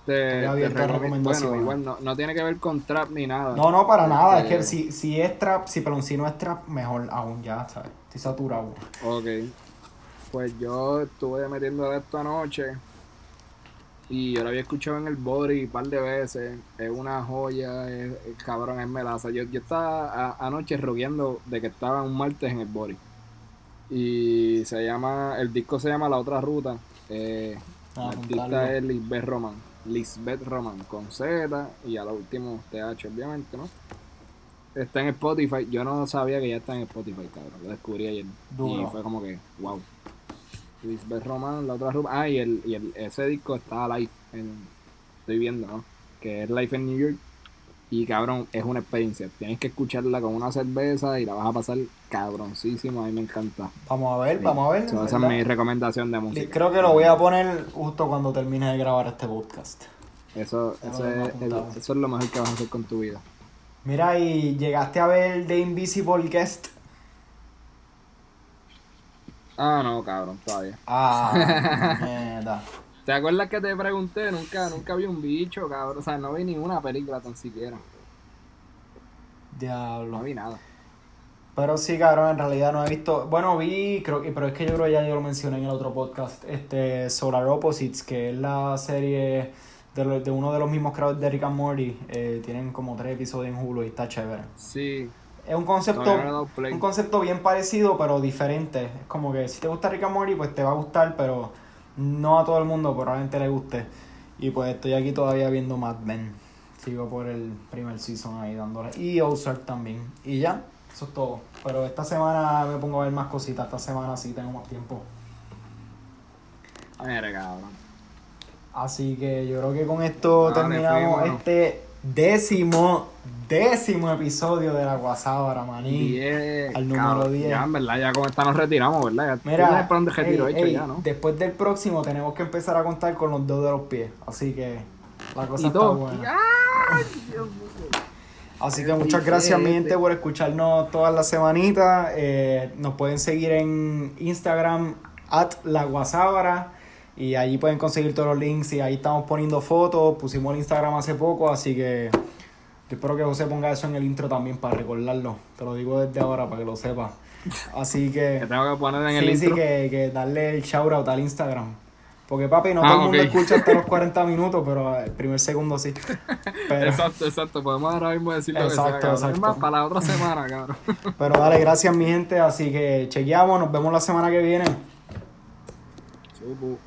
Te, te recomendaciones. Bueno, igual no, no tiene que ver con trap ni nada. No, no, para nada. Es Este, que si, si es trap, si, perdón, si no es trap, mejor aún ya, ¿sabes? Estoy saturado. Ok. Pues yo estuve metiendo de esto anoche. Y yo lo había escuchado en el body un par de veces. Es una joya, es, es cabrón, es melaza. Yo, yo estaba a- anoche rogueando de que estaba un martes en el body. Y se llama, el disco se llama La Otra Ruta. Eh, Ah, la artista es Lisbeth Roman. Lisbeth Roman con Z y a lo último TH, obviamente, ¿no? Está en Spotify. Yo no sabía que ya está en Spotify, cabrón. Lo descubrí ayer. Duro. Y fue como que, wow. Lisbeth Roman, la otra ruta. Ah, y, el, y el, ese disco está live. En, estoy viendo, ¿no? Que es live en New York. Y cabrón, es una experiencia. Tienes que escucharla con una cerveza y la vas a pasar cabroncísimo. A mí me encanta. Vamos a ver, vamos a ver. So, esa es mi recomendación de música. Creo que lo voy a poner justo cuando termine de grabar este podcast. Eso, eso, es, eso es lo mejor que vas a hacer con tu vida. Mira, y llegaste a ver The Invisible Guest. Ah, no, cabrón, todavía. Ah, [laughs] mierda. ¿Te acuerdas que te pregunté? Nunca, nunca vi un bicho, cabrón. O sea, no vi ninguna película tan siquiera. Diablo. No vi nada. Pero sí, cabrón, en realidad no he visto. Bueno, vi, creo que, pero es que yo creo que ya yo lo mencioné en el otro podcast. Este, Solar Opposites, que es la serie de, lo- de uno de los mismos creadores de Rick and Morty. Eh, tienen como tres episodios en Hulu y está chévere. Sí. Es un concepto, no un concepto bien parecido, pero diferente. Es como que si te gusta Rick and Morty, pues te va a gustar, pero no a todo el mundo probablemente le guste. Y pues estoy aquí todavía viendo Mad Men. Sigo por el primer season ahí dándole. Y Ozark también. Y ya, eso es todo. Pero esta semana me pongo a ver más cositas. Esta semana sí tengo más tiempo. Mira, cabrón. Así que yo creo que con esto Dale, terminamos este décimo, décimo episodio de la Guasábara, maní. Diez, al número cabrón. 10. Ya, en verdad, ya con esta nos retiramos, ¿verdad? Ya Mira, plan de retiro ey, hecho ey, ya, ¿no? después del próximo tenemos que empezar a contar con los dos de los pies. Así que la cosa Y está todo. buena. ¡Ay, Dios mío! Así que muchas gracias mi gente por escucharnos todas las semanitas. Eh, nos pueden seguir en Instagram, at la Guasábara. Y allí pueden conseguir todos los links y ahí estamos poniendo fotos. Pusimos el Instagram hace poco, así que yo espero que José ponga eso en el intro también para recordarlo. Te lo digo desde ahora para que lo sepas. Así que... [laughs] Que tengo que poner en sí, el sí, intro. que, que darle el shout out al Instagram. Porque papi, no Ah, todo el mundo escucha hasta los [laughs] 40 minutos, pero el primer segundo sí. Pero, Exacto, exacto. Podemos ahora mismo decir lo que Exacto, sea, exacto. Más, para la otra semana, cabrón. [laughs] pero dale, gracias mi gente. Así que chequeamos, nos vemos la semana que viene. Chupu.